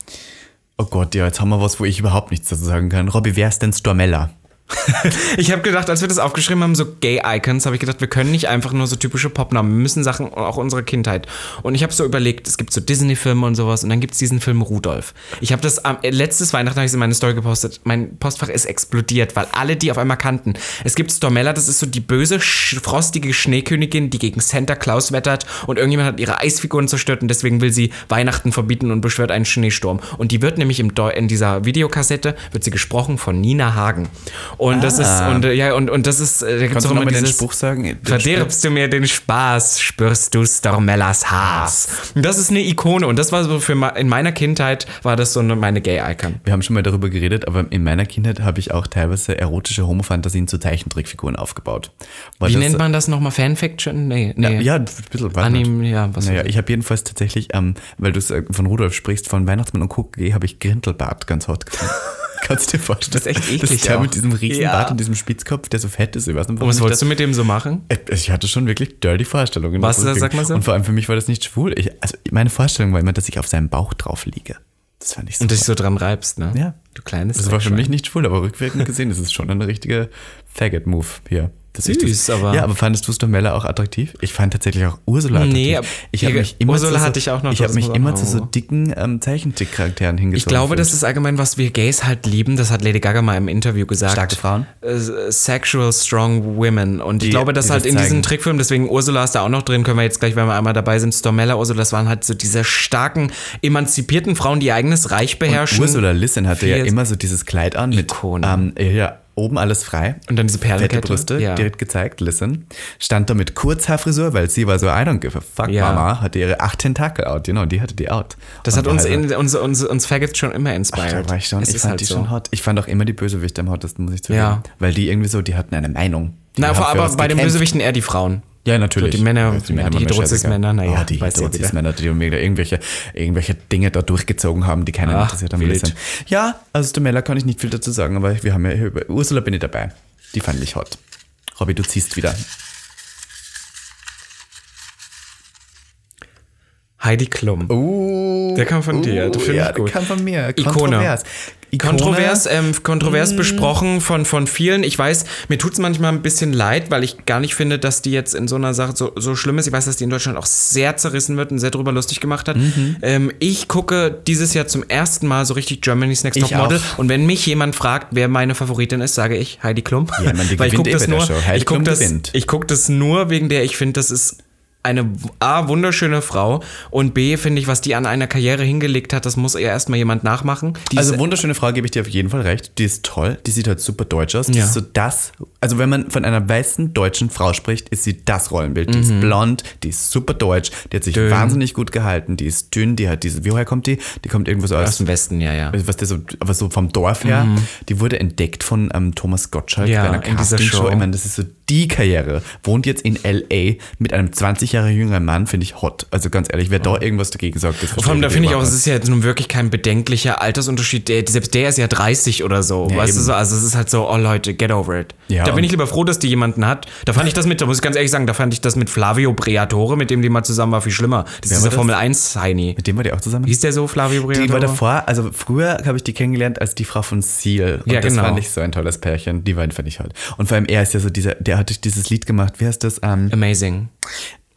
Oh Gott, ja, jetzt haben wir was, wo ich überhaupt nichts dazu sagen kann. Robby, wer ist denn Stormella? ich habe gedacht, als wir das aufgeschrieben haben, so Gay-Icons, habe ich gedacht, wir können nicht einfach nur so typische Popnamen, wir müssen Sachen, auch unsere Kindheit. Und ich habe so überlegt, es gibt so Disney-Filme und sowas und dann gibt es diesen Film Rudolf. Ich habe das, äh, letztes Weihnachten habe ich in meine Story gepostet, mein Postfach ist explodiert, weil alle die auf einmal kannten. Es gibt Stormella, das ist so die böse, frostige Schneekönigin, die gegen Santa Claus wettert und irgendjemand hat ihre Eisfiguren zerstört und deswegen will sie Weihnachten verbieten und beschwört einen Schneesturm. Und die wird nämlich im in dieser Videokassette, wird sie gesprochen von Nina Hagen. Und ah. das ist, ah. und ja, und, und das ist, äh, da gibt's auch immer dieses, den Spruch sagen? Den verdirbst du mir den Spaß, spürst du Stormellas Hass. Und das ist eine Ikone und das war so für in meiner Kindheit war das so eine, meine Gay-Icon. Wir haben schon mal darüber geredet, aber in meiner Kindheit habe ich auch teilweise erotische Homofantasien zu Zeichentrickfiguren aufgebaut. War Wie das, nennt man das nochmal? Fanfiction? Nee, nee. Ja, ja ein bisschen. Anime, ja, was naja, ich habe jedenfalls tatsächlich, ähm, weil du äh, von Rudolf sprichst, von Weihnachtsmann und Cookie, habe ich Grindelbart ganz hot gefunden. Kannst du dir vorstellen? Das ist echt eklig. Das ist ja mit diesem riesen ja. Bart und diesem Spitzkopf, der so fett ist. Ich weiß nicht, und was wolltest du mit dem so machen? Äh, ich hatte schon wirklich dirty Vorstellungen. Was, das, sag mal so? Und vor allem für mich war das nicht schwul. Ich, also meine Vorstellung war immer, dass ich auf seinem Bauch drauf liege. Das fand ich so. Und dich so dran reibst, ne? Ja. Du kleines Das war für mich nicht schwul, aber rückwirkend gesehen ist es schon ein richtiger Faggot-Move hier. Süß, das, aber. Ja, aber fandest du Stormella auch attraktiv? Ich fand tatsächlich auch Ursula attraktiv. Nee, ich habe mich immer Ursula zu so, hatte ich auch noch. Ich habe mich immer zu so dicken ähm, Zeichentrick-Charakteren hingezogen. Ich glaube, das ist allgemein, was wir Gays halt lieben. Das hat Lady Gaga mal im Interview gesagt. Starke Frauen? Uh, sexual strong women. Und die, ich glaube, dass die halt das in diesem Trickfilm, deswegen Ursula ist da auch noch drin, können wir jetzt gleich, wenn wir einmal dabei sind, Stormella, Ursula, das waren halt so diese starken, emanzipierten Frauen, die ihr eigenes Reich beherrschen. Und Ursula Listen hatte ja immer so dieses Kleid an mit ähm, ja, oben alles frei. Und dann diese Perlenkette. Fette Brüste, ja. direkt gezeigt, listen. Stand da mit Kurzhaarfrisur, weil sie war so, I don't give a fuck, ja. Mama, hatte ihre acht Tentakel out, genau, die hatte die out. Das und hat uns, in, uns, uns, uns Faggots schon immer inspired. Ach, da war ich schon, es ich fand halt die so. schon hot. Ich fand auch immer die Bösewichte am hottesten, muss ich zugeben. Ja. Weil die irgendwie so, die hatten eine Meinung. Die Na, aber bei den Bösewichten eher die Frauen. Ja, natürlich. So die Männer, ja, die, Männer die Hydrozis-Männer, naja. Oh, die Hydrozis-Männer, die irgendwelche, irgendwelche Dinge da durchgezogen haben, die keiner interessiert haben. Ja, also zu Mella kann ich nicht viel dazu sagen, aber wir haben ja über Ursula bin ich dabei. Die fand ich hot. Robby, du ziehst wieder. Heidi Klum. Uh, der kam von uh, dir. Das ja, ich gut. Der kam von mir. Ikone. Ikone. Kontrovers, ähm, kontrovers mm. besprochen von, von vielen. Ich weiß, mir tut es manchmal ein bisschen leid, weil ich gar nicht finde, dass die jetzt in so einer Sache so, so schlimm ist. Ich weiß, dass die in Deutschland auch sehr zerrissen wird und sehr drüber lustig gemacht hat. Mhm. Ähm, ich gucke dieses Jahr zum ersten Mal so richtig Germany's Next Top Model. Und wenn mich jemand fragt, wer meine Favoritin ist, sage ich Heidi Klum. Ja, man, weil ich gucke eh das nur, ich gucke das, guck das nur wegen der, ich finde, das ist eine A, wunderschöne Frau und B, finde ich, was die an einer Karriere hingelegt hat, das muss ihr erstmal jemand nachmachen. Die also wunderschöne Frau, gebe ich dir auf jeden Fall recht. Die ist toll, die sieht halt super deutsch aus. Die ja. ist so das, also wenn man von einer weißen deutschen Frau spricht, ist sie das Rollenbild. Die mhm. ist blond, die ist super deutsch, die hat sich dünn. wahnsinnig gut gehalten, die ist dünn, die hat diese, woher kommt die? Die kommt irgendwo so aus, aus dem Westen, ja, ja. Was das so, aber so vom Dorf her. Mhm. Die wurde entdeckt von ähm, Thomas Gottschalk ja, bei einer Castingshow. Ich meine, das ist so die Karriere. Wohnt jetzt in L.A. mit einem 20 Jahre jüngeren Mann, finde ich hot. Also ganz ehrlich, wer da irgendwas dagegen sagt, das Vor allem, da finde ich auch, es ist ja jetzt nun wirklich kein bedenklicher Altersunterschied. Der, selbst der ist ja 30 oder so. Ja, weißt eben. du so? Also es ist halt so, oh Leute, get over it. Ja, da bin ich lieber froh, dass die jemanden hat. Da fand ich das mit, da muss ich ganz ehrlich sagen, da fand ich das mit Flavio Briatore, mit dem die mal zusammen war, viel schlimmer. Das ist der Formel 1 Heini. Mit dem war die auch zusammen? Hieß der so, Flavio Briatore? Die war davor, also früher habe ich die kennengelernt als die Frau von Seal. Und ja, das genau. fand ich so ein tolles Pärchen. Die beiden fand ich halt. Und vor allem er ist ja so dieser, der hat dieses Lied gemacht. Wie heißt das? Um, Amazing.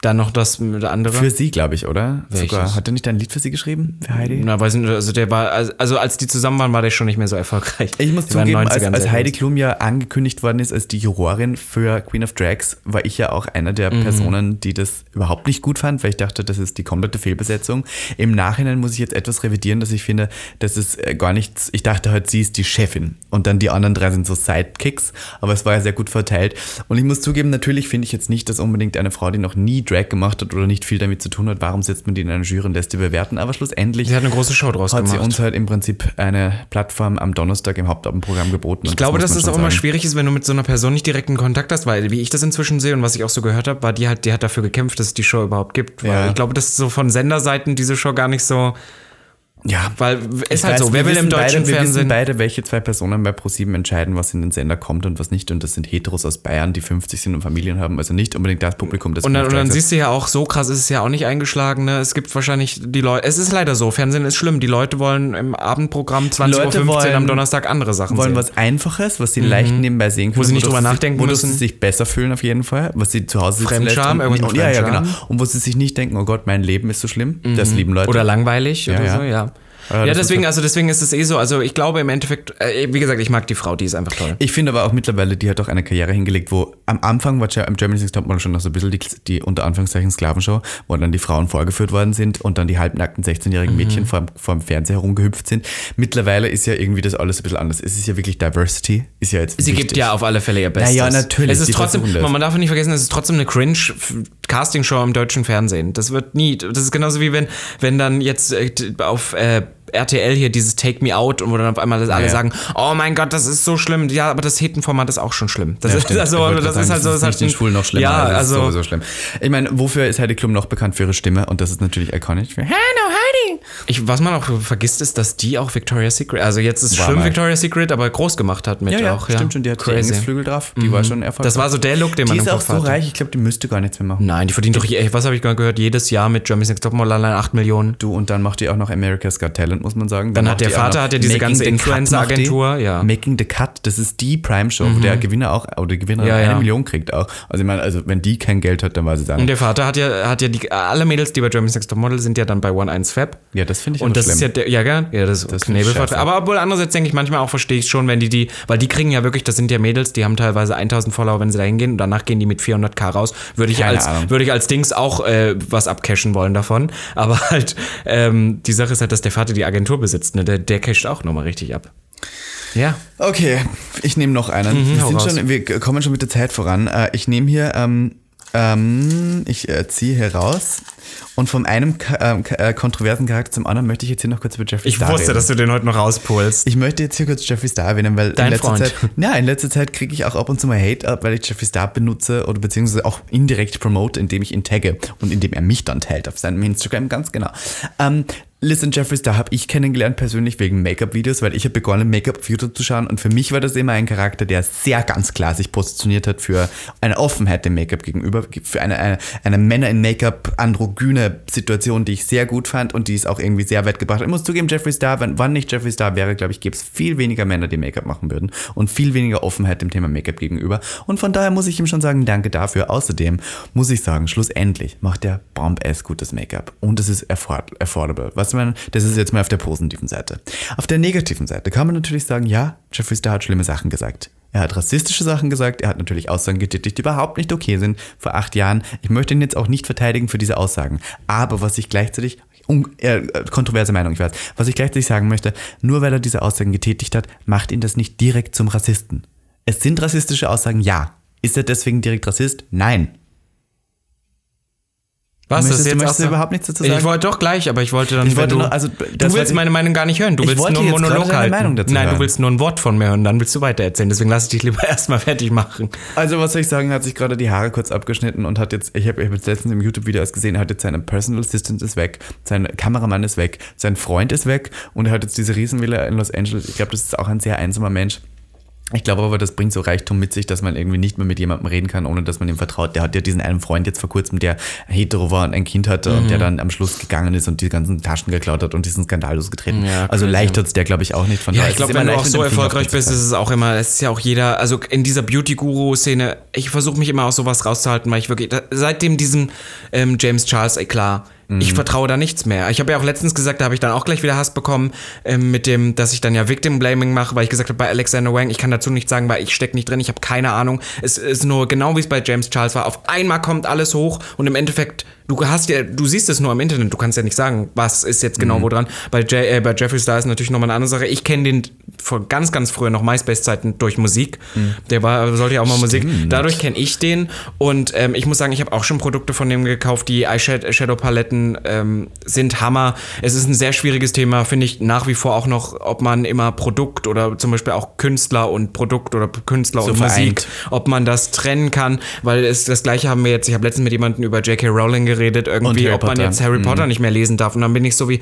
Dann noch das mit der andere. Für sie, glaube ich, oder? Welches? Sogar. Hat er nicht ein Lied für sie geschrieben? Für Heidi? Na, weiß nicht, also der war, also als die zusammen waren, war der schon nicht mehr so erfolgreich. Ich muss die zugeben, als, als Heidi Klum ja angekündigt worden ist als die Jurorin für Queen of Drags, war ich ja auch einer der mhm. Personen, die das überhaupt nicht gut fand, weil ich dachte, das ist die komplette Fehlbesetzung. Im Nachhinein muss ich jetzt etwas revidieren, dass ich finde, das ist äh, gar nichts, ich dachte halt, sie ist die Chefin und dann die anderen drei sind so Sidekicks, aber es war ja sehr gut verteilt. Und ich muss zugeben, natürlich finde ich jetzt nicht, dass unbedingt eine Frau, die noch nie Drag gemacht hat oder nicht viel damit zu tun hat, warum setzt man die in eine Jury und lässt die bewerten? Aber schlussendlich sie hat eine große Show draus hat gemacht. sie uns halt im Prinzip eine Plattform am Donnerstag im Hauptabendprogramm geboten. Ich glaube, das dass es auch sagen. immer schwierig ist, wenn du mit so einer Person nicht direkt in Kontakt hast, weil wie ich das inzwischen sehe und was ich auch so gehört habe, war die halt, die hat dafür gekämpft, dass es die Show überhaupt gibt. Weil ja. ich glaube, dass so von Senderseiten diese Show gar nicht so ja, weil es halt weiß, so, wer will im deutschen beide, Fernsehen? Wir wissen beide, welche zwei Personen bei ProSieben entscheiden, was in den Sender kommt und was nicht. Und das sind Heteros aus Bayern, die 50 sind und Familien haben. Also nicht unbedingt das Publikum, das Und dann, und dann siehst du ja auch, so krass ist es ja auch nicht eingeschlagen. Ne? Es gibt wahrscheinlich die Leute, es ist leider so, Fernsehen ist schlimm. Die Leute wollen im Abendprogramm 20.15 Uhr am Donnerstag andere Sachen wollen sehen. was Einfaches, was sie mhm. leicht nebenbei sehen können. Wo sie nicht drüber nachdenken wo müssen. Wo sie sich besser fühlen auf jeden Fall. Was sie zu Hause sitzen Fremdscham. Und, und, ja, ja, genau. Und wo sie sich nicht denken, oh Gott, mein Leben ist so schlimm. Mhm. Das lieben Leute. Oder langweilig ja, oder ja. so, ja. Ja, ja deswegen, also deswegen ist es eh so. Also ich glaube im Endeffekt, äh, wie gesagt, ich mag die Frau, die ist einfach toll. Ich finde aber auch mittlerweile, die hat auch eine Karriere hingelegt, wo am Anfang war im Germany's Next Topmodel schon noch so ein bisschen die, die unter Anführungszeichen Sklavenshow, wo dann die Frauen vorgeführt worden sind und dann die halbnackten 16-jährigen mhm. Mädchen vor, vor dem Fernseher herumgehüpft sind. Mittlerweile ist ja irgendwie das alles ein bisschen anders. Es ist ja wirklich Diversity, ist ja jetzt Sie wichtig. gibt ja auf alle Fälle ihr Bestes. Ja, naja, natürlich. Es ist trotzdem, man darf nicht vergessen, es ist trotzdem eine cringe Castingshow im deutschen Fernsehen. Das wird nie, das ist genauso wie wenn, wenn dann jetzt äh, auf äh, RTL hier dieses Take Me Out und wo dann auf einmal alle ja, sagen, oh mein Gott, das ist so schlimm. Ja, aber das Hetenformat ist auch schon schlimm. Das ja, ist also, das ist halt so, das ist halt Schwul noch schlimmer. Ja, also ist sowieso schlimm. Ich meine, wofür ist Heidi Klum noch bekannt für ihre Stimme? Und das ist natürlich iconic. Hello Heidi. Ich, was man auch vergisst, ist, dass die auch Victoria's Secret, also jetzt ist es schlimm Victoria's Secret, aber groß gemacht hat mit ja, ja, auch. Ja, stimmt schon. Die hat Crazy. Flügel drauf. Die mhm. war schon erfolgreich. Das war so der Look, den man Die ist auch so hatte. reich. Ich glaube, die müsste gar nichts mehr machen. Nein, die verdient doch, was habe ich gerade gehört, jedes Jahr mit Jeremy's Next Topmodel allein 8 Millionen. Du, und dann macht die auch noch America's Got Talent, muss man sagen. Dann, dann hat der Vater hat ja diese ganze Influencer-Agentur, ja. Making the Cut, das ist die Prime-Show, mhm. wo der Gewinner auch, oder der Gewinner ja, eine ja. Million kriegt auch. Also ich meine, also wenn die kein Geld hat, dann weiß ich sagen. Und der Vater hat ja, hat ja die, alle Mädels, die bei Germany's Next Top Model sind ja dann bei One 1 Fab. Ja, das finde ich Und das schlimm. ist ja, der, ja, gell? Ja, das, das ist Knebelvertrag. Aber obwohl andererseits denke ich manchmal auch, verstehe ich schon, wenn die die, weil die kriegen ja wirklich, das sind ja Mädels, die haben teilweise 1000 Follower, wenn sie da hingehen und danach gehen die mit 400k raus. Würde ich als, würde ich als Dings auch äh, was abcashen wollen davon. Aber halt, ähm, die Sache ist halt, dass der Vater die Agentur besitzt, ne? Der, der casht auch nochmal richtig ab. Ja. Okay, ich nehme noch einen. Mhm, wir, sind schon, wir kommen schon mit der Zeit voran. Äh, ich nehme hier, ähm, ähm, ich äh, ziehe hier raus und von einem ähm, äh, kontroversen Charakter zum anderen möchte ich jetzt hier noch kurz über Jeffrey ich Star Ich wusste, reden. dass du den heute noch rauspulst. Ich möchte jetzt hier kurz Jeffrey Star erwähnen, weil Dein in letzter Freund. Zeit, ja, in letzter Zeit kriege ich auch ab und zu mal Hate ab, weil ich Jeffrey Star benutze oder beziehungsweise auch indirekt promote, indem ich ihn tagge und indem er mich dann teilt auf seinem Instagram, ganz genau. Ähm, Liz und Jeffries, da habe ich kennengelernt persönlich wegen Make-up-Videos, weil ich habe begonnen, Make-up-Videos zu schauen und für mich war das immer ein Charakter, der sehr ganz klar sich positioniert hat für eine Offenheit dem Make-up gegenüber, für eine, eine, eine Männer in Make-up androgyne Situation, die ich sehr gut fand und die es auch irgendwie sehr weit gebracht hat. Ich muss zugeben, Jeffree Star, wenn, wann nicht Jeffree Star wäre, glaube ich, gäbe es viel weniger Männer, die Make-up machen würden und viel weniger Offenheit dem Thema Make-up gegenüber und von daher muss ich ihm schon sagen, danke dafür. Außerdem muss ich sagen, schlussendlich macht er bomb-ass gutes Make-up und es ist affordable. Was man, das ist jetzt mal auf der positiven Seite. Auf der negativen Seite kann man natürlich sagen, ja, Jeffree Star hat schlimme Sachen gesagt Er hat rassistische Sachen gesagt. Er hat natürlich Aussagen getätigt, die überhaupt nicht okay sind vor acht Jahren. Ich möchte ihn jetzt auch nicht verteidigen für diese Aussagen. Aber was ich gleichzeitig äh, kontroverse Meinung, ich weiß. Was ich gleichzeitig sagen möchte, nur weil er diese Aussagen getätigt hat, macht ihn das nicht direkt zum Rassisten. Es sind rassistische Aussagen, ja. Ist er deswegen direkt Rassist? Nein. Was möchtest, ist jetzt möchtest du überhaupt nichts dazu sagen? Ich wollte doch gleich, aber ich wollte dann. Ich wollte du, noch, also, du willst meine Meinung gar nicht hören. Du willst nur Monolog halten. Meinung dazu Nein, hören. du willst nur ein Wort von mir hören, dann willst du weiter erzählen. Deswegen lass ich dich lieber erstmal fertig machen. Also, was soll ich sagen, er hat sich gerade die Haare kurz abgeschnitten und hat jetzt, ich habe hab jetzt letztens im YouTube-Video gesehen, er hat jetzt seine Personal Assistant ist weg, sein Kameramann ist weg, sein Freund ist weg und er hat jetzt diese Riesenvilla in Los Angeles. Ich glaube, das ist auch ein sehr einsamer Mensch. Ich glaube aber, das bringt so Reichtum mit sich, dass man irgendwie nicht mehr mit jemandem reden kann, ohne dass man ihm vertraut. Der hat ja diesen einen Freund jetzt vor kurzem, der hetero war und ein Kind hatte mhm. und der mhm. dann am Schluss gegangen ist und die ganzen Taschen geklaut hat und diesen Skandal losgetreten. Ja, also leicht hat es der, glaube ich, auch nicht. Von ja, ich glaube, wenn du auch so erfolgreich bist, ist es auch immer, es ist ja auch jeder, also in dieser Beauty-Guru-Szene, ich versuche mich immer aus sowas rauszuhalten, weil ich wirklich, seitdem diesem ähm, James Charles Eklat ich mhm. vertraue da nichts mehr. Ich habe ja auch letztens gesagt, da habe ich dann auch gleich wieder Hass bekommen ähm, mit dem, dass ich dann ja Victim Blaming mache, weil ich gesagt habe, bei Alexander Wang, ich kann dazu nichts sagen, weil ich stecke nicht drin, ich habe keine Ahnung. Es ist nur genau wie es bei James Charles war. Auf einmal kommt alles hoch und im Endeffekt du hast ja, du siehst es nur im Internet, du kannst ja nicht sagen, was ist jetzt genau mhm. wo dran. Bei, äh, bei Jeffree Star ist natürlich nochmal eine andere Sache. Ich kenne den vor ganz, ganz früher noch MySpace-Zeiten durch Musik. Mhm. Der war, sollte ja auch mal Stimmt. Musik. Dadurch kenne ich den und ähm, ich muss sagen, ich habe auch schon Produkte von dem gekauft. Die Eyeshadow-Paletten ähm, sind Hammer. Es ist ein sehr schwieriges Thema, finde ich nach wie vor auch noch, ob man immer Produkt oder zum Beispiel auch Künstler und Produkt oder Künstler so und vereint. Musik, ob man das trennen kann, weil es das gleiche haben wir jetzt, ich habe letztens mit jemandem über J.K. Rowling geredet irgendwie, ob man jetzt Harry Potter mhm. nicht mehr lesen darf. Und dann bin ich so wie,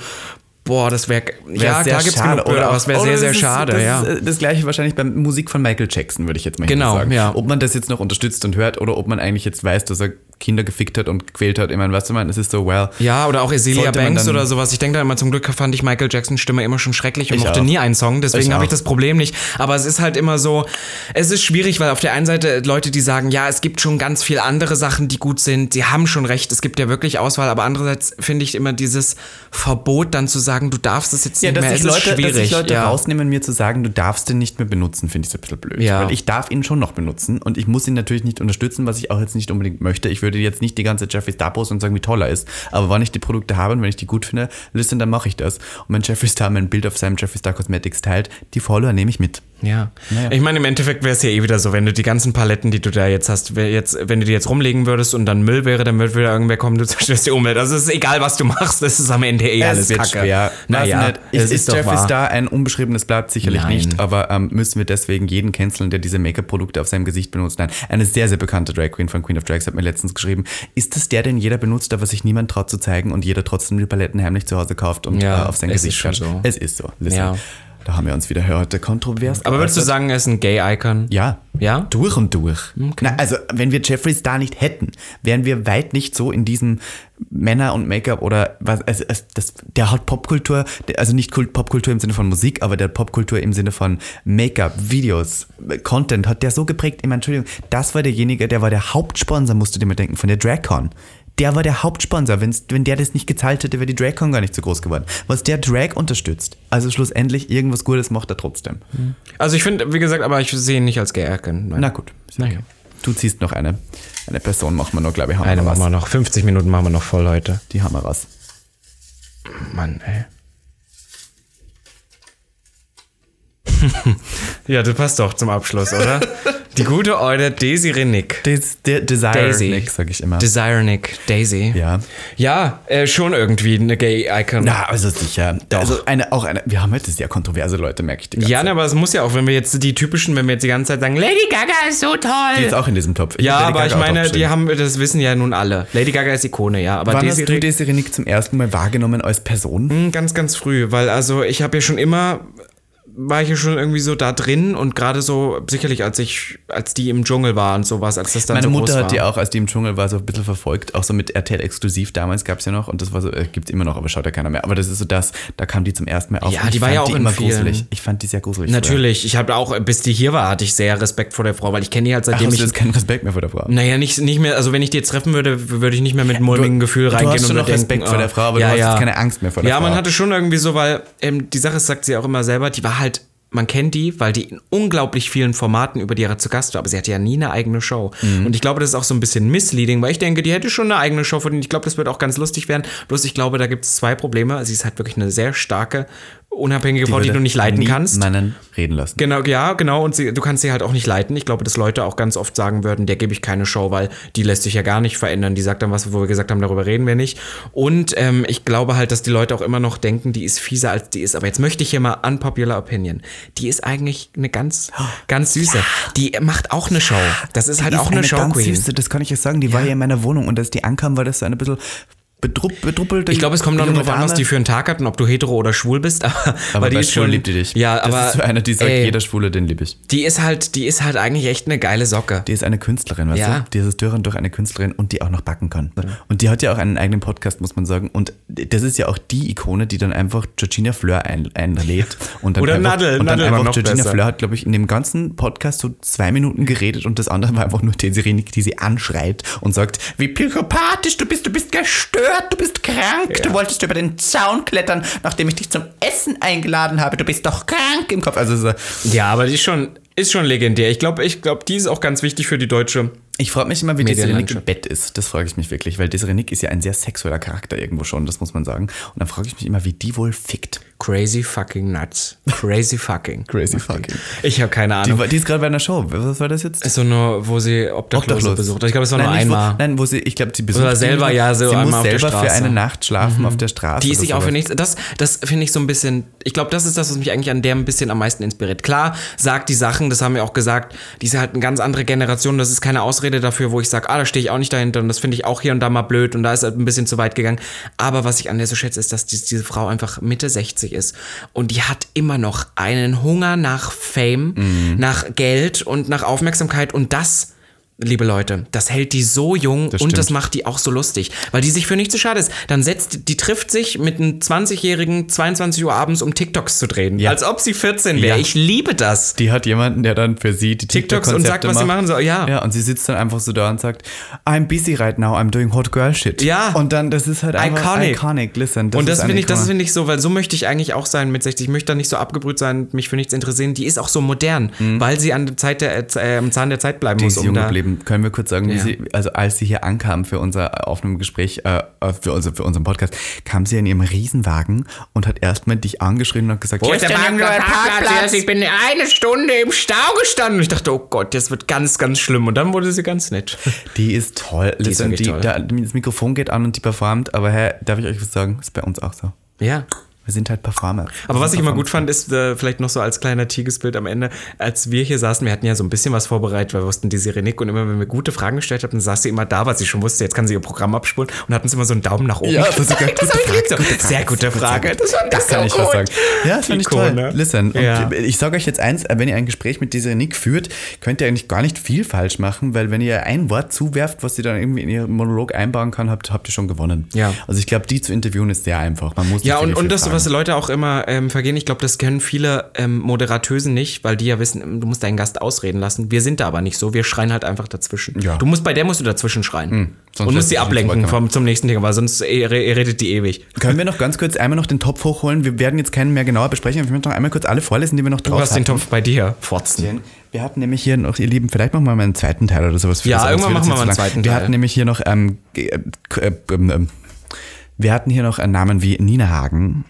boah, das wäre, ja, da gibt es genug Bilder, aber es wäre sehr, sehr schade, das ja. Ist das gleiche wahrscheinlich bei Musik von Michael Jackson, würde ich jetzt mal genau, sagen. Ja. Ob man das jetzt noch unterstützt und hört oder ob man eigentlich jetzt weiß, dass er Kinder gefickt hat und gequält hat. Ich meine, weißt du, man, es ist so, well. Ja, oder auch Ezelia Banks oder sowas. Ich denke da immer, zum Glück fand ich Michael Jacksons Stimme immer schon schrecklich und ich mochte auch. nie einen Song. Deswegen habe ich das Problem nicht. Aber es ist halt immer so, es ist schwierig, weil auf der einen Seite Leute, die sagen, ja, es gibt schon ganz viel andere Sachen, die gut sind, die haben schon recht, es gibt ja wirklich Auswahl. Aber andererseits finde ich immer dieses Verbot dann zu sagen, du darfst es jetzt ja, nicht mehr. Es Leute, ist schwierig. Dass sich Leute ja. rausnehmen, mir zu sagen, du darfst den nicht mehr benutzen, finde ich so ein bisschen blöd. Ja. Weil ich darf ihn schon noch benutzen und ich muss ihn natürlich nicht unterstützen, was ich auch jetzt nicht unbedingt möchte. Ich würde jetzt nicht die ganze Jeffree Star posten und sagen, wie toll er ist. Aber wenn ich die Produkte habe und wenn ich die gut finde, listen, dann mache ich das. Und wenn Jeffree Star mein Bild auf seinem Jeffree Star Cosmetics teilt, die Follower nehme ich mit. Ja. Naja. Ich meine, im Endeffekt wäre es ja eh wieder so, wenn du die ganzen Paletten, die du da jetzt hast, jetzt, wenn du die jetzt rumlegen würdest und dann Müll wäre, dann würde wieder irgendwer kommen, du zerstörst die Umwelt. Also es ist egal, was du machst, das ist am Ende eh es alles wird Kacke. Schwer. Naja, es ist, ist Jeffree Star ein unbeschriebenes Blatt? Sicherlich Nein. nicht, aber ähm, müssen wir deswegen jeden canceln, der diese Make-up-Produkte auf seinem Gesicht benutzt? Nein, eine sehr, sehr bekannte Drag Queen von Queen of Drags hat mir letztens geschrieben, ist das der, den jeder benutzt, aber sich niemand traut zu zeigen und jeder trotzdem die Paletten heimlich zu Hause kauft und ja, äh, auf sein Gesicht schaut? So. Es ist so. Listen. Ja. Da haben wir uns wieder heute kontrovers. Aber würdest du sagen, er ist ein Gay-Icon? Ja. Ja? Durch und durch. Okay. Na, also, wenn wir Jeffrey Star nicht hätten, wären wir weit nicht so in diesem Männer und Make-up oder was, also, das, der hat Popkultur, also nicht Popkultur im Sinne von Musik, aber der Popkultur im Sinne von Make-up, Videos, Content hat der so geprägt. Ich meine, Entschuldigung, das war derjenige, der war der Hauptsponsor, musst du dir mal denken, von der DragCon der war der Hauptsponsor. Wenn's, wenn der das nicht gezahlt hätte, wäre die DragCon gar nicht so groß geworden. Was der Drag unterstützt, also schlussendlich irgendwas Gutes macht er trotzdem. Also ich finde, wie gesagt, aber ich sehe ihn nicht als geärgern. Na gut. Naja. Du ziehst noch eine. Eine Person machen wir noch, glaube ich. Haben eine wir machen wir noch. 50 Minuten machen wir noch voll heute. Die haben wir was. Mann, ey. ja, du passt doch zum Abschluss, oder? Die gute alte Daisy Renick. Des, de, Desire Daisy. Nick, sag ich immer. Desire Nick, Daisy. Ja. Ja, äh, schon irgendwie eine Gay-Icon. Na, also sicher. Doch. Also eine, auch eine, wir haben heute sehr kontroverse Leute, merke ich die ganze Ja, Zeit. aber es muss ja auch, wenn wir jetzt die typischen, wenn wir jetzt die ganze Zeit sagen, Lady Gaga ist so toll. Die ist auch in diesem Topf. Ja, aber ich meine, die haben, das wissen ja nun alle. Lady Gaga ist Ikone, ja. Aber Wann Daisy hast du Daisy Renick zum ersten Mal wahrgenommen als Person? Hm, ganz, ganz früh, weil also ich habe ja schon immer war ich ja schon irgendwie so da drin und gerade so, sicherlich als ich, als die im Dschungel war und sowas, als das dann Meine so Mutter hat die auch, als die im Dschungel war, so ein bisschen verfolgt, auch so mit RTL exklusiv damals gab es ja noch und das war so, äh, gibt es immer noch, aber schaut ja keiner mehr. Aber das ist so das, da kam die zum ersten Mal auf. Ja, die war ja auch immer vielen. gruselig. Ich fand die sehr gruselig. Natürlich, früher. ich habe auch, bis die hier war, hatte ich sehr Respekt vor der Frau, weil ich kenne die halt seitdem Ach, hast ich. jetzt keinen Respekt mehr vor der Frau? Naja, nicht, nicht mehr, also wenn ich die jetzt treffen würde, würde ich nicht mehr mit mulmigem Gefühl reingehen du hast und noch Respekt denken, vor der Frau, aber ja, du hast ja. keine Angst mehr vor der ja, Frau. Ja, man hatte schon irgendwie so, weil ähm, die Sache sagt sie auch immer selber, die war halt man kennt die, weil die in unglaublich vielen Formaten über die Jahre zu Gast war, aber sie hatte ja nie eine eigene Show. Mhm. Und ich glaube, das ist auch so ein bisschen misleading, weil ich denke, die hätte schon eine eigene Show verdient. Ich glaube, das wird auch ganz lustig werden. Bloß ich glaube, da gibt es zwei Probleme. Sie ist halt wirklich eine sehr starke unabhängige die Frau, die du nicht leiten kannst. Meinen reden lassen. Genau, ja, genau. Und sie, du kannst sie halt auch nicht leiten. Ich glaube, dass Leute auch ganz oft sagen würden, der gebe ich keine Show, weil die lässt sich ja gar nicht verändern. Die sagt dann was, wo wir gesagt haben, darüber reden wir nicht. Und ähm, ich glaube halt, dass die Leute auch immer noch denken, die ist fieser als die ist. Aber jetzt möchte ich hier mal unpopular opinion. Die ist eigentlich eine ganz, ganz süße. Ja. Die macht auch eine Show. Das ist halt die auch ist eine, eine Show ganz Queen. Süße, das kann ich jetzt sagen. Die ja. war ja in meiner Wohnung und als die ankam, war das so eine bisschen bedrupp, bedruppelt. Ich glaube, es kommt dann darauf an, was die für einen Tag hatten, ob du hetero oder schwul bist. Aber, aber die ist schon liebt die dich. Ja, das aber ist so eine, die sagt, ey, jeder Schwule, den liebe ich. Die ist halt, die ist halt eigentlich echt eine geile Socke. Die ist eine Künstlerin, weißt ja. du? Die ist durch und durch eine Künstlerin und die auch noch backen kann. Mhm. Und die hat ja auch einen eigenen Podcast, muss man sagen. Und das ist ja auch die Ikone, die dann einfach Georgina Fleur ein, einlädt. Und dann oder einfach, Nadel. Und dann Nadel einfach Georgina besser. Fleur hat, glaube ich, in dem ganzen Podcast so zwei Minuten geredet und das andere war einfach nur Tesi Renik, die sie anschreit und sagt, wie psychopathisch du bist, du bist gestört, du bist krank. Ja. Du wolltest über den Zaun klettern, nachdem ich dich zum Essen eingeladen habe. Du bist doch krank im Kopf. Also so. Ja, aber die ist schon, ist schon legendär. Ich glaube, ich glaub, die ist auch ganz wichtig für die deutsche ich frage mich immer, wie Desiree im Bett ist. Das frage ich mich wirklich, weil Desiree ist ja ein sehr sexueller Charakter irgendwo schon, das muss man sagen. Und dann frage ich mich immer, wie die wohl fickt. Crazy fucking nuts. Crazy fucking. Crazy fucking. Ich habe keine Ahnung. Die, die ist gerade bei einer Show. Was war das jetzt? So nur, wo sie Obdachlose Obdachlos. besucht. Ich glaube, es war nein, nur einmal. Wo, nein, wo sie, ich glaube, sie besucht. Oder selber, ja, so sie einmal muss selber für eine Nacht schlafen mhm. auf der Straße. Die ist sich auch für nichts. Das, das finde ich so ein bisschen. Ich glaube, das ist das, was mich eigentlich an der ein bisschen am meisten inspiriert. Klar, sagt die Sachen, das haben wir auch gesagt, die ist halt eine ganz andere Generation. Das ist keine Ausrede dafür, wo ich sage, ah, da stehe ich auch nicht dahinter und das finde ich auch hier und da mal blöd und da ist halt ein bisschen zu weit gegangen. Aber was ich an der so schätze, ist, dass die, diese Frau einfach Mitte 60 ist und die hat immer noch einen Hunger nach Fame, mhm. nach Geld und nach Aufmerksamkeit und das liebe Leute. Das hält die so jung das und das macht die auch so lustig, weil die sich für nichts zu schade ist. Dann setzt, die trifft sich mit einem 20-Jährigen 22 Uhr abends, um TikToks zu drehen. Ja. Als ob sie 14 wäre. Ja. Ich liebe das. Die hat jemanden, der dann für sie die TikToks TikTok und sagt, was macht. sie machen soll. Ja. ja, und sie sitzt dann einfach so da und sagt, I'm busy right now, I'm doing hot girl shit. Ja. Und dann, das ist halt einfach iconic. iconic. Listen, das und das finde ich, das finde ich so, weil so möchte ich eigentlich auch sein mit 60. Ich möchte da nicht so abgebrüht sein, mich für nichts interessieren. Die ist auch so modern, mhm. weil sie an der Zeit der, äh, am Zahn der Zeit bleiben die muss. Ist um geblieben. Können wir kurz sagen, ja. sie, also als sie hier ankam für unser Aufnahmegespräch, äh, für, unser, für unseren Podcast, kam sie in ihrem Riesenwagen und hat erstmal dich angeschrien und hat gesagt, wo ist der Wagen Parkplatz? Ich bin eine Stunde im Stau gestanden. Und ich dachte, oh Gott, das wird ganz, ganz schlimm. Und dann wurde sie ganz nett. Die ist toll. Die Listen, ist die, toll. Da, das Mikrofon geht an und die performt, aber hä, darf ich euch was sagen? Ist bei uns auch so. Ja. Wir sind halt Performer. Aber was ich immer gut fand, ist äh, vielleicht noch so als kleiner Tigesbild am Ende, als wir hier saßen, wir hatten ja so ein bisschen was vorbereitet, weil wir wussten, die Sirenik und immer, wenn wir gute Fragen gestellt haben, dann saß sie immer da, weil sie schon wusste, jetzt kann sie ihr Programm abspulen und hat uns immer so einen Daumen nach oben. Ja, das sogar gute, Frage. Sehr gute Frage. Das, das, das kann ich was sagen. Ja, das finde ich toll. Listen, ja. ich sage euch jetzt eins, wenn ihr ein Gespräch mit dieser Nick führt, könnt ihr eigentlich gar nicht viel falsch machen, weil wenn ihr ein Wort zuwerft, was sie dann irgendwie in ihren Monolog einbauen kann, habt, habt ihr schon gewonnen. Ja. Also ich glaube, die zu interviewen ist sehr einfach. Man muss ja, und, und das, was Leute auch immer ähm, vergehen. Ich glaube, das können viele ähm, Moderatösen nicht, weil die ja wissen, du musst deinen Gast ausreden lassen. Wir sind da aber nicht so. Wir schreien halt einfach dazwischen. Ja. Du musst bei der musst du dazwischen schreien. Hm, und musst sie ablenken vom, zum nächsten Thema, weil sonst ihr redet die ewig. Können wir noch ganz kurz einmal noch den Topf hochholen? Wir werden jetzt keinen mehr genauer besprechen, aber ich möchte noch einmal kurz alle vorlesen, die wir noch drauf haben. Du hast hatten. den Topf bei dir, Forzen. Wir hatten nämlich hier noch, ihr Lieben, vielleicht machen wir mal einen zweiten Teil oder sowas. Für ja, das, irgendwann machen wir mal einen zweiten Teil. Wir hatten nämlich hier noch, ähm, äh, äh, äh, wir hatten hier noch einen Namen wie Nina Hagen.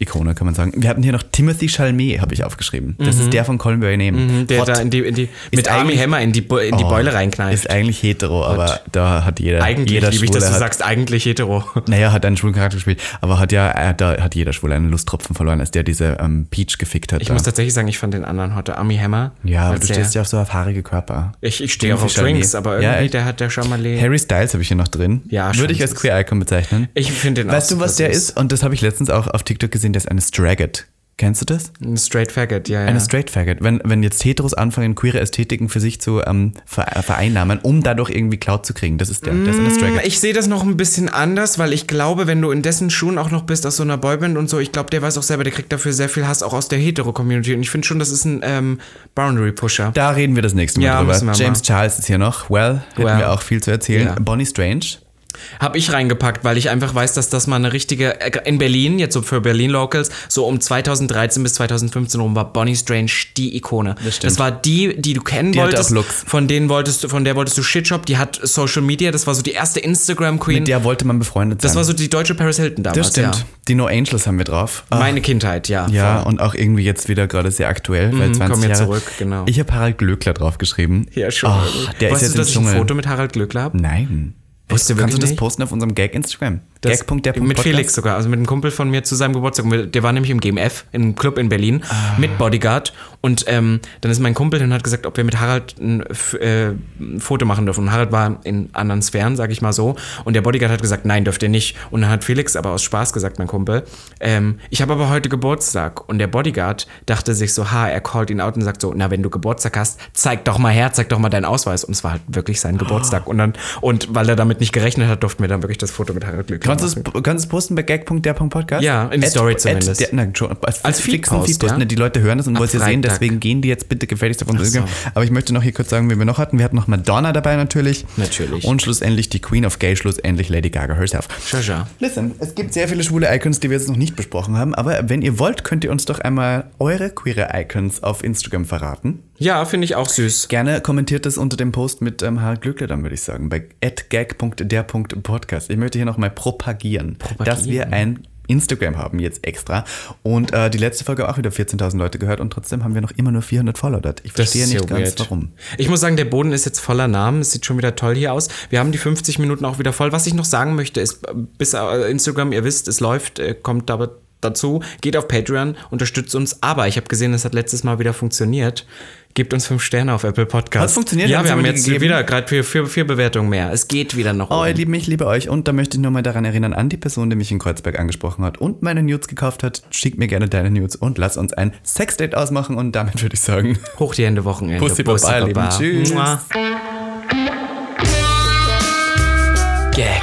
Ikone, kann man sagen. Wir hatten hier noch Timothy Chalamet, habe ich aufgeschrieben. Das mhm. ist der von Colin Bay Name. Mhm, der Hot. da in die, in die mit Army Hammer in die, in die oh, Beule reinknallt. Ist eigentlich hetero, aber Hot. da hat jeder. Eigentlich jeder liebe ich, dass du hat, sagst, eigentlich hetero. Naja, hat einen schwulen Charakter gespielt, aber hat ja, äh, da hat jeder schwul einen Lusttropfen verloren, als der diese ähm, Peach gefickt hat. Ich da. muss tatsächlich sagen, ich fand den anderen heute Army Hammer. Ja, aber du stehst ja auf so auf haarige Körper. Ich, ich stehe auch auf Drinks, aber irgendwie, ja, der hat der Chalamet. Harry Styles habe ich hier noch drin. Ja, Würde ich als Queer Icon bezeichnen. Ich finde den Weißt du, was der ist? Und das habe ich letztens auch auf TikTok gesehen, der ist eine Straggot. Kennst du das? Ein Straight Faggot, ja, ja. Eine Straight Faggot. Wenn, wenn jetzt Heteros anfangen, queere Ästhetiken für sich zu ähm, vereinnahmen, um dadurch irgendwie Cloud zu kriegen. Das ist der. Das ist eine Straight mm, Ich sehe das noch ein bisschen anders, weil ich glaube, wenn du in dessen Schuhen auch noch bist, aus so einer Boyband und so, ich glaube, der weiß auch selber, der kriegt dafür sehr viel Hass auch aus der Hetero-Community. Und ich finde schon, das ist ein ähm, Boundary-Pusher. Da reden wir das nächste Mal ja, drüber. James Charles ist hier noch. Well, hätten well. wir auch viel zu erzählen. Ja. Bonnie Strange Habe ich reingepackt, weil ich einfach weiß, dass das mal eine richtige. Äh, in Berlin, jetzt so für Berlin Locals, so um 2013 bis 2015 rum war Bonnie Strange die Ikone. Das, stimmt. das war die, die du kennen die wolltest. Von denen wolltest du, von der wolltest du Shitshop, die hat Social Media, das war so die erste Instagram-Queen. Mit der wollte man befreundet sein. Das war so die deutsche Paris Hilton damals. Das stimmt. Ja. Die No Angels haben wir drauf. Ach. Meine Kindheit, ja. Ja, voll. und auch irgendwie jetzt wieder gerade sehr aktuell, mhm, weil 20 komm jetzt Jahre. zurück, genau. Ich habe Harald Glöckler draufgeschrieben. Ja, schon. Oh, der weißt ist jetzt du, dass ich ein Foto mit Harald Glöckler habe? Nein. Wusste Kannst du das posten auf unserem? Gag. Mit Felix sogar, also mit einem Kumpel von mir zu seinem Geburtstag. Der war nämlich im GMF, im Club in Berlin, ah. mit Bodyguard. Und ähm, dann ist mein Kumpel und hat gesagt, ob wir mit Harald ein, äh, Foto machen dürfen. Und Harald war in anderen Sphären, sag ich mal so. Und der Bodyguard hat gesagt, nein, dürft ihr nicht. Und dann hat Felix aber aus Spaß gesagt, mein Kumpel, ähm, ich habe aber heute Geburtstag. Und der Bodyguard dachte sich so, ha, er callt ihn out und sagt so, na, wenn du Geburtstag hast, zeig doch mal her, zeig doch mal deinen Ausweis. Und es war halt wirklich sein Geburtstag. Oh. Und dann, und weil er damit nicht gerechnet hat, durften wir dann wirklich das Foto mit Harald Glück Kannst du es posten bei gag.der.podcast? Ja, in die Story zumindest. Der, na, schon, als, als Feedpost, Feed ja? Die Leute hören das und wollen es ja sehen, deswegen gehen die jetzt bitte gefälligst davon. So. Aber ich möchte noch hier kurz sagen, wen wir noch hatten. Wir hatten noch Madonna dabei natürlich. Natürlich. Und schlussendlich die Queen of Gay, schlussendlich Lady Gaga herself. Sure, Listen, es gibt sehr viele schwule Icons, die wir jetzt noch nicht besprochen haben, aber wenn ihr wollt, könnt ihr uns doch einmal eure queere Icons auf Instagram verraten. Ja, finde ich auch süß. Gerne kommentiert das unter dem Post mit ähm, Harald Glückler, dann würde ich sagen, bei gag.der.podcast. Ich möchte hier nochmal propagieren, propagieren, dass wir ein Instagram haben jetzt extra. Und äh, die letzte Folge auch wieder 14.000 Leute gehört und trotzdem haben wir noch immer nur 400 Follower dort. Ich verstehe nicht ganz, weird. warum. Ich muss sagen, der Boden ist jetzt voller Namen. Es sieht schon wieder toll hier aus. Wir haben die 50 Minuten auch wieder voll. Was ich noch sagen möchte, ist, bis äh, Instagram, ihr wisst, es läuft, äh, kommt aber dazu. Geht auf Patreon, unterstützt uns. Aber ich habe gesehen, es hat letztes Mal wieder funktioniert. Gebt uns fünf Sterne auf Apple Podcast. Hat funktioniert? Ja, wir haben jetzt gegeben? wieder gerade vier, vier, vier Bewertungen mehr. Es geht wieder noch. Oh, um. ihr Lieben, ich liebe euch. Und da möchte ich nur mal daran erinnern, an die Person, die mich in Kreuzberg angesprochen hat und meine Nudes gekauft hat. Schick mir gerne deine Nudes und lass uns ein Sexdate ausmachen. Und damit würde ich sagen: Hoch die Hände, Wochenende. Bussi, Bussi, Baba, Baba. Tschüss. Gag,